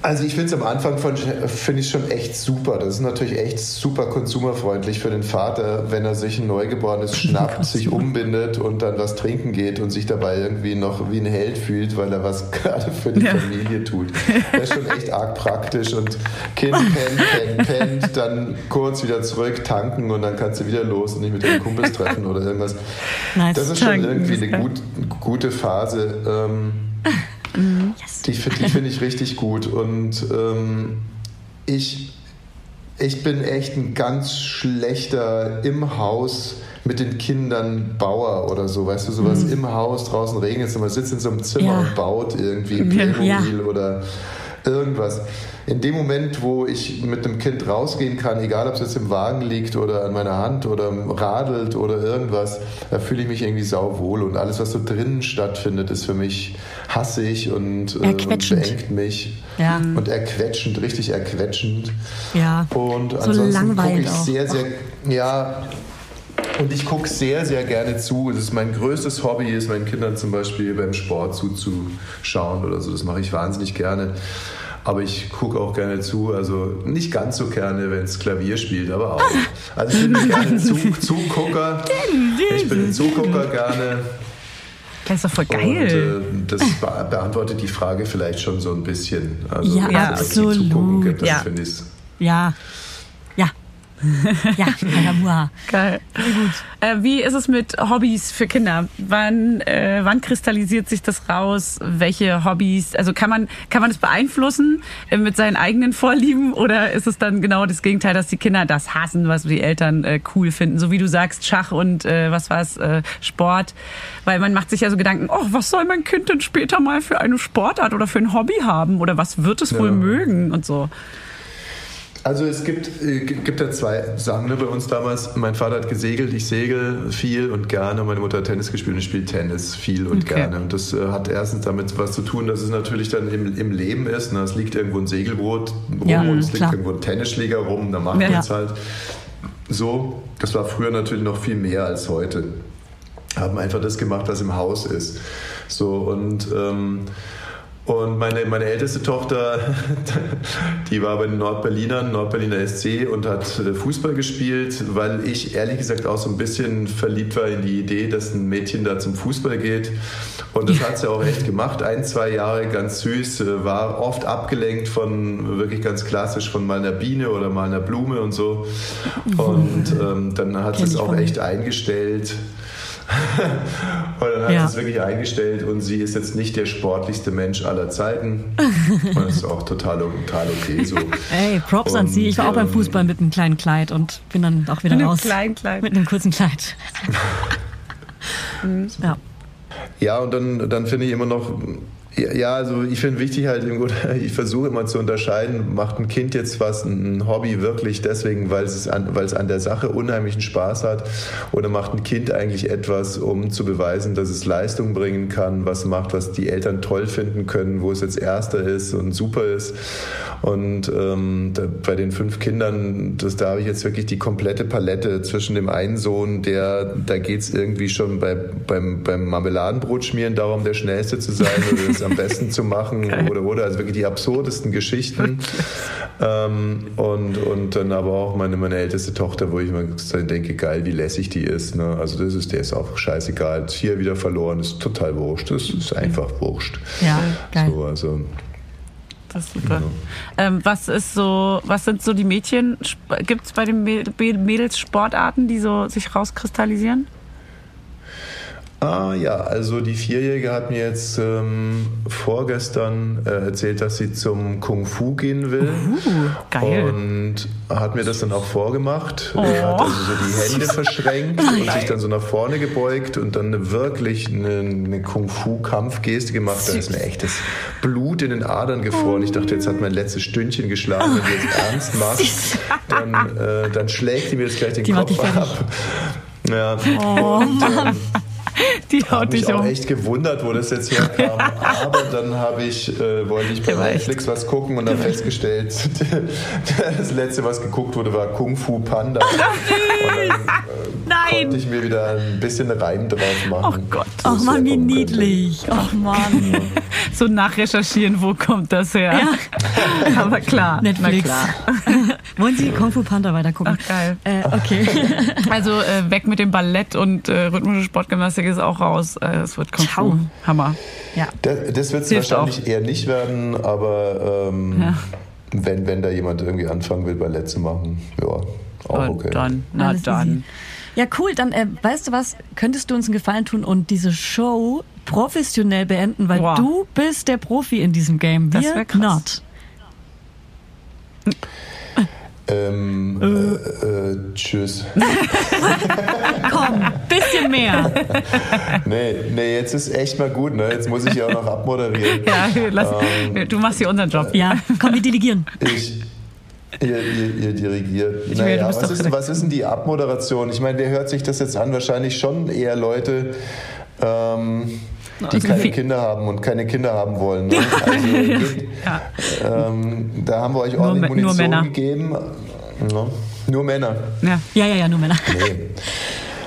Also ich finde es am Anfang von finde ich schon echt super. Das ist natürlich echt super konsumerfreundlich für den Vater, wenn er sich ein Neugeborenes schnappt, sich umbindet und dann was trinken geht und sich dabei irgendwie noch wie ein Held fühlt, weil er was gerade für die Ja. Familie tut. Das ist schon echt arg praktisch und Kind pennt, pennt, pennt, dann kurz wieder zurück tanken und dann kannst du wieder los und dich mit deinen Kumpels treffen oder irgendwas. Nice. Das ist schon irgendwie eine gut, gute Phase. Ähm, die, fi- die finde ich richtig gut. Und ähm, ich, ich bin echt ein ganz schlechter im Haus mit den Kindern Bauer oder so, weißt du, sowas im Haus, draußen regnet es, man sitzt in so einem Zimmer Ja. und baut irgendwie Ja. Playmobil oder irgendwas. In dem Moment, wo ich mit einem Kind rausgehen kann, egal ob es jetzt im Wagen liegt oder an meiner Hand oder radelt oder irgendwas, da fühle ich mich irgendwie sauwohl und alles, was so drinnen stattfindet, ist für mich hassig und, äh, und beengt mich. Ja. Und erquetschend, richtig erquetschend. Ja. Und So ansonsten gucke ich auch. sehr, sehr, ja, und ich gucke sehr, sehr gerne zu. Das ist mein größtes Hobby, ist meinen Kindern zum Beispiel beim Sport zuzuschauen oder so. Das mache ich wahnsinnig gerne. Aber ich gucke auch gerne zu, also nicht ganz so gerne, wenn es Klavier spielt, aber auch. Also ich bin gerne zu, Zugucker. Ich bin ein Zugucker gerne. Das ist doch voll Und geil. äh, das be beantwortet die Frage vielleicht schon so ein bisschen. Also, Ja, es absolut. Gibt, dann Ja. Ja. Ja. Ja, Hagamua. Geil. Äh, wie ist es mit Hobbys für Kinder? Wann, äh, wann kristallisiert sich das raus? Welche Hobbys? Also kann man kann man das beeinflussen äh, mit seinen eigenen Vorlieben oder ist es dann genau das Gegenteil, dass die Kinder das hassen, was die Eltern äh, cool finden? So wie du sagst, Schach und äh, was war es, äh, Sport. Weil man macht sich ja so Gedanken, oh, was soll mein Kind denn später mal für eine Sportart oder für ein Hobby haben? Oder was wird es wohl Ja. mögen und so. Also es gibt, äh, gibt ja zwei Sachen ne, bei uns damals. Mein Vater hat gesegelt, ich segel viel und gerne. Meine Mutter hat Tennis gespielt und ich spiele Tennis viel und Okay. gerne. Und das äh, hat erstens damit was zu tun, dass es natürlich dann im, im Leben ist. Ne? Es liegt irgendwo ein Segelboot rum Ja, und es klar. liegt irgendwo ein Tennisschläger rum. Da machen Ja. wir es halt so. Das war früher natürlich noch viel mehr als heute. Haben einfach das gemacht, was im Haus ist. So und ähm, und meine, meine älteste Tochter, die war bei den Nordberlinern, Nordberliner SC und hat äh, Fußball gespielt, weil ich ehrlich gesagt auch so ein bisschen verliebt war in die Idee, dass ein Mädchen da zum Fußball geht. Und das hat sie auch echt gemacht. Ein, zwei Jahre ganz süß, äh, war oft abgelenkt von wirklich ganz klassisch von mal einer Biene oder mal einer Blume und so. Und ähm, dann hat sie es auch echt eingestellt. und dann hat Ja. sie es wirklich eingestellt und sie ist jetzt nicht der sportlichste Mensch aller Zeiten. und das ist auch total, total okay so. Ey, Props an Sie. Ich war auch beim ähm, Fußball mit einem kleinen Kleid und bin dann auch wieder Mit einem raus. kleinen Kleid. Mit einem kurzen Kleid. Ja. Ja, und dann, dann finde ich immer noch, ja, also ich finde wichtig halt, ich versuche immer zu unterscheiden, macht ein Kind jetzt was, ein Hobby wirklich deswegen, weil es an, an der Sache unheimlichen Spaß hat oder macht ein Kind eigentlich etwas, um zu beweisen, dass es Leistung bringen kann, was macht, was die Eltern toll finden können, wo es jetzt Erster ist und super ist. Und ähm, da, bei den fünf Kindern, das, da habe ich jetzt wirklich die komplette Palette zwischen dem einen Sohn, der, da geht es irgendwie schon bei, beim, beim Marmeladenbrot schmieren darum, der Schnellste zu sein oder am besten zu machen oder oder also wirklich die absurdesten Geschichten ähm, und und dann aber auch meine meine älteste Tochter, wo ich immer denke, geil, wie lässig die ist. Ne? Also das ist der ist auch scheißegal. Hier wieder verloren, ist total wurscht. Das ist einfach wurscht. Ja, geil. So, also das ist super. Ähm, was ist so, was sind so die Mädchen, gibt es bei den Mädels Sportarten, die so sich rauskristallisieren? Ah ja, also die Vierjährige hat mir jetzt ähm, vorgestern äh, erzählt, dass sie zum Kung Fu gehen will. Uh, geil. Und hat mir das dann auch vorgemacht. Oh. Er hat also so die Hände verschränkt und sich dann so nach vorne gebeugt und dann eine, wirklich eine, eine Kung Fu Kampfgeste gemacht. Da ist mir echtes Blut in den Adern gefroren. Ich dachte, jetzt hat mein letztes Stündchen geschlagen. Wenn du jetzt ernst machst, dann, äh, dann schlägt die mir jetzt gleich den die Kopf ab. Ja. Oh, Mann. Die haut dich mich auch um. echt gewundert, wo das jetzt herkam. Aber dann habe ich, äh, wollte ich bei Netflix was gucken und habe festgestellt, das letzte, was geguckt wurde, war Kung Fu Panda. und dann äh, konnte ich mir wieder ein bisschen Reim drauf machen. Oh Gott. Ach man, wie niedlich. Ach man. so nachrecherchieren, wo kommt das her? Ja. Aber klar. Netflix. Klar. Wollen Sie Kung Fu Panda weitergucken? Ach geil. Äh, okay. Also äh, weg mit dem Ballett und äh, rhythmische Sportgymnastik ist auch raus. Äh, es wird Kung Fu. Hammer. Ja. Das, das wird es wahrscheinlich auch. eher nicht werden, aber ähm, ja. wenn, wenn da jemand irgendwie anfangen will, Ballett zu machen, ja, auch okay. Dann, na Alles dann. Ja, cool. Dann, äh, weißt du was? Könntest du uns einen Gefallen tun und diese Show professionell beenden, weil wow. du bist der Profi in diesem Game. Wir das not. Ähm, äh. Äh, tschüss. Komm, bisschen mehr. Nee, nee, jetzt ist echt mal gut, ne? Jetzt muss ich ja auch noch abmoderieren. Ja, lass, ähm, du machst hier unseren Job. Ja, komm, wir delegieren. Ich, Ihr, ihr, ihr, dirigiert. Ich naja, was, ist, was ist denn die Abmoderation? Ich meine, wer hört sich das jetzt an? Wahrscheinlich schon eher Leute, ähm, die also keine Kinder haben und keine Kinder haben wollen. Ne? Also, ja. ähm, da haben wir euch ordentlich nur, Munition nur gegeben. Ja, nur Männer. Ja. ja, ja, ja, nur Männer. Nee.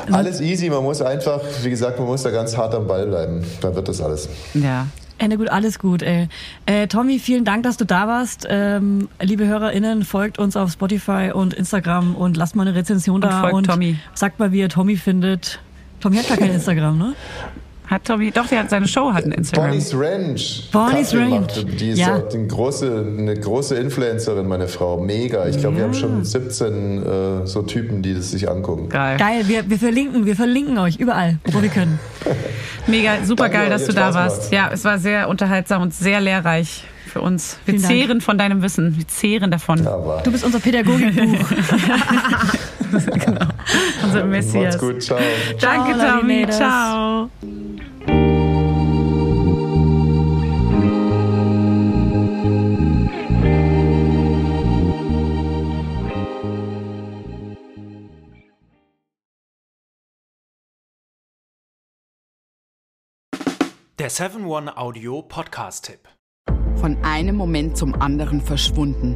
Alles easy, man muss einfach, wie gesagt, man muss da ganz hart am Ball bleiben. Dann wird das alles. Ja. Ende gut, alles gut. Ey. Äh, Tommy, vielen Dank, dass du da warst. Ähm, liebe HörerInnen, folgt uns auf Spotify und Instagram und lasst mal eine Rezension da. Und, und Tommy. sagt mal, wie ihr Tommy findet. Tommy hat gar kein Instagram, ne? Hat Tommy, doch, der hat seine Show hat ein Instagram. Bonnie's Ranch. Bonnie's Ranch. Die ist ja. eine, große, eine große Influencerin, meine Frau. Mega. Ich glaube, ja. wir haben schon 17 äh, so Typen, die das sich angucken. Geil. Geil. Wir, wir verlinken, wir verlinken euch überall, wo wir können. Mega, super Danke, geil, dass du da warst. Ja, es war sehr unterhaltsam und sehr lehrreich für uns. Wir Vielen zehren Dank. von deinem Wissen. Wir zehren davon. Ja, du bist unser Pädagogikbuch. genau. Unser Messias. Macht's gut. Ciao. Danke, Tommy. Ciao. Der 7-One Audio Podcast-Tipp. Von einem Moment zum anderen verschwunden,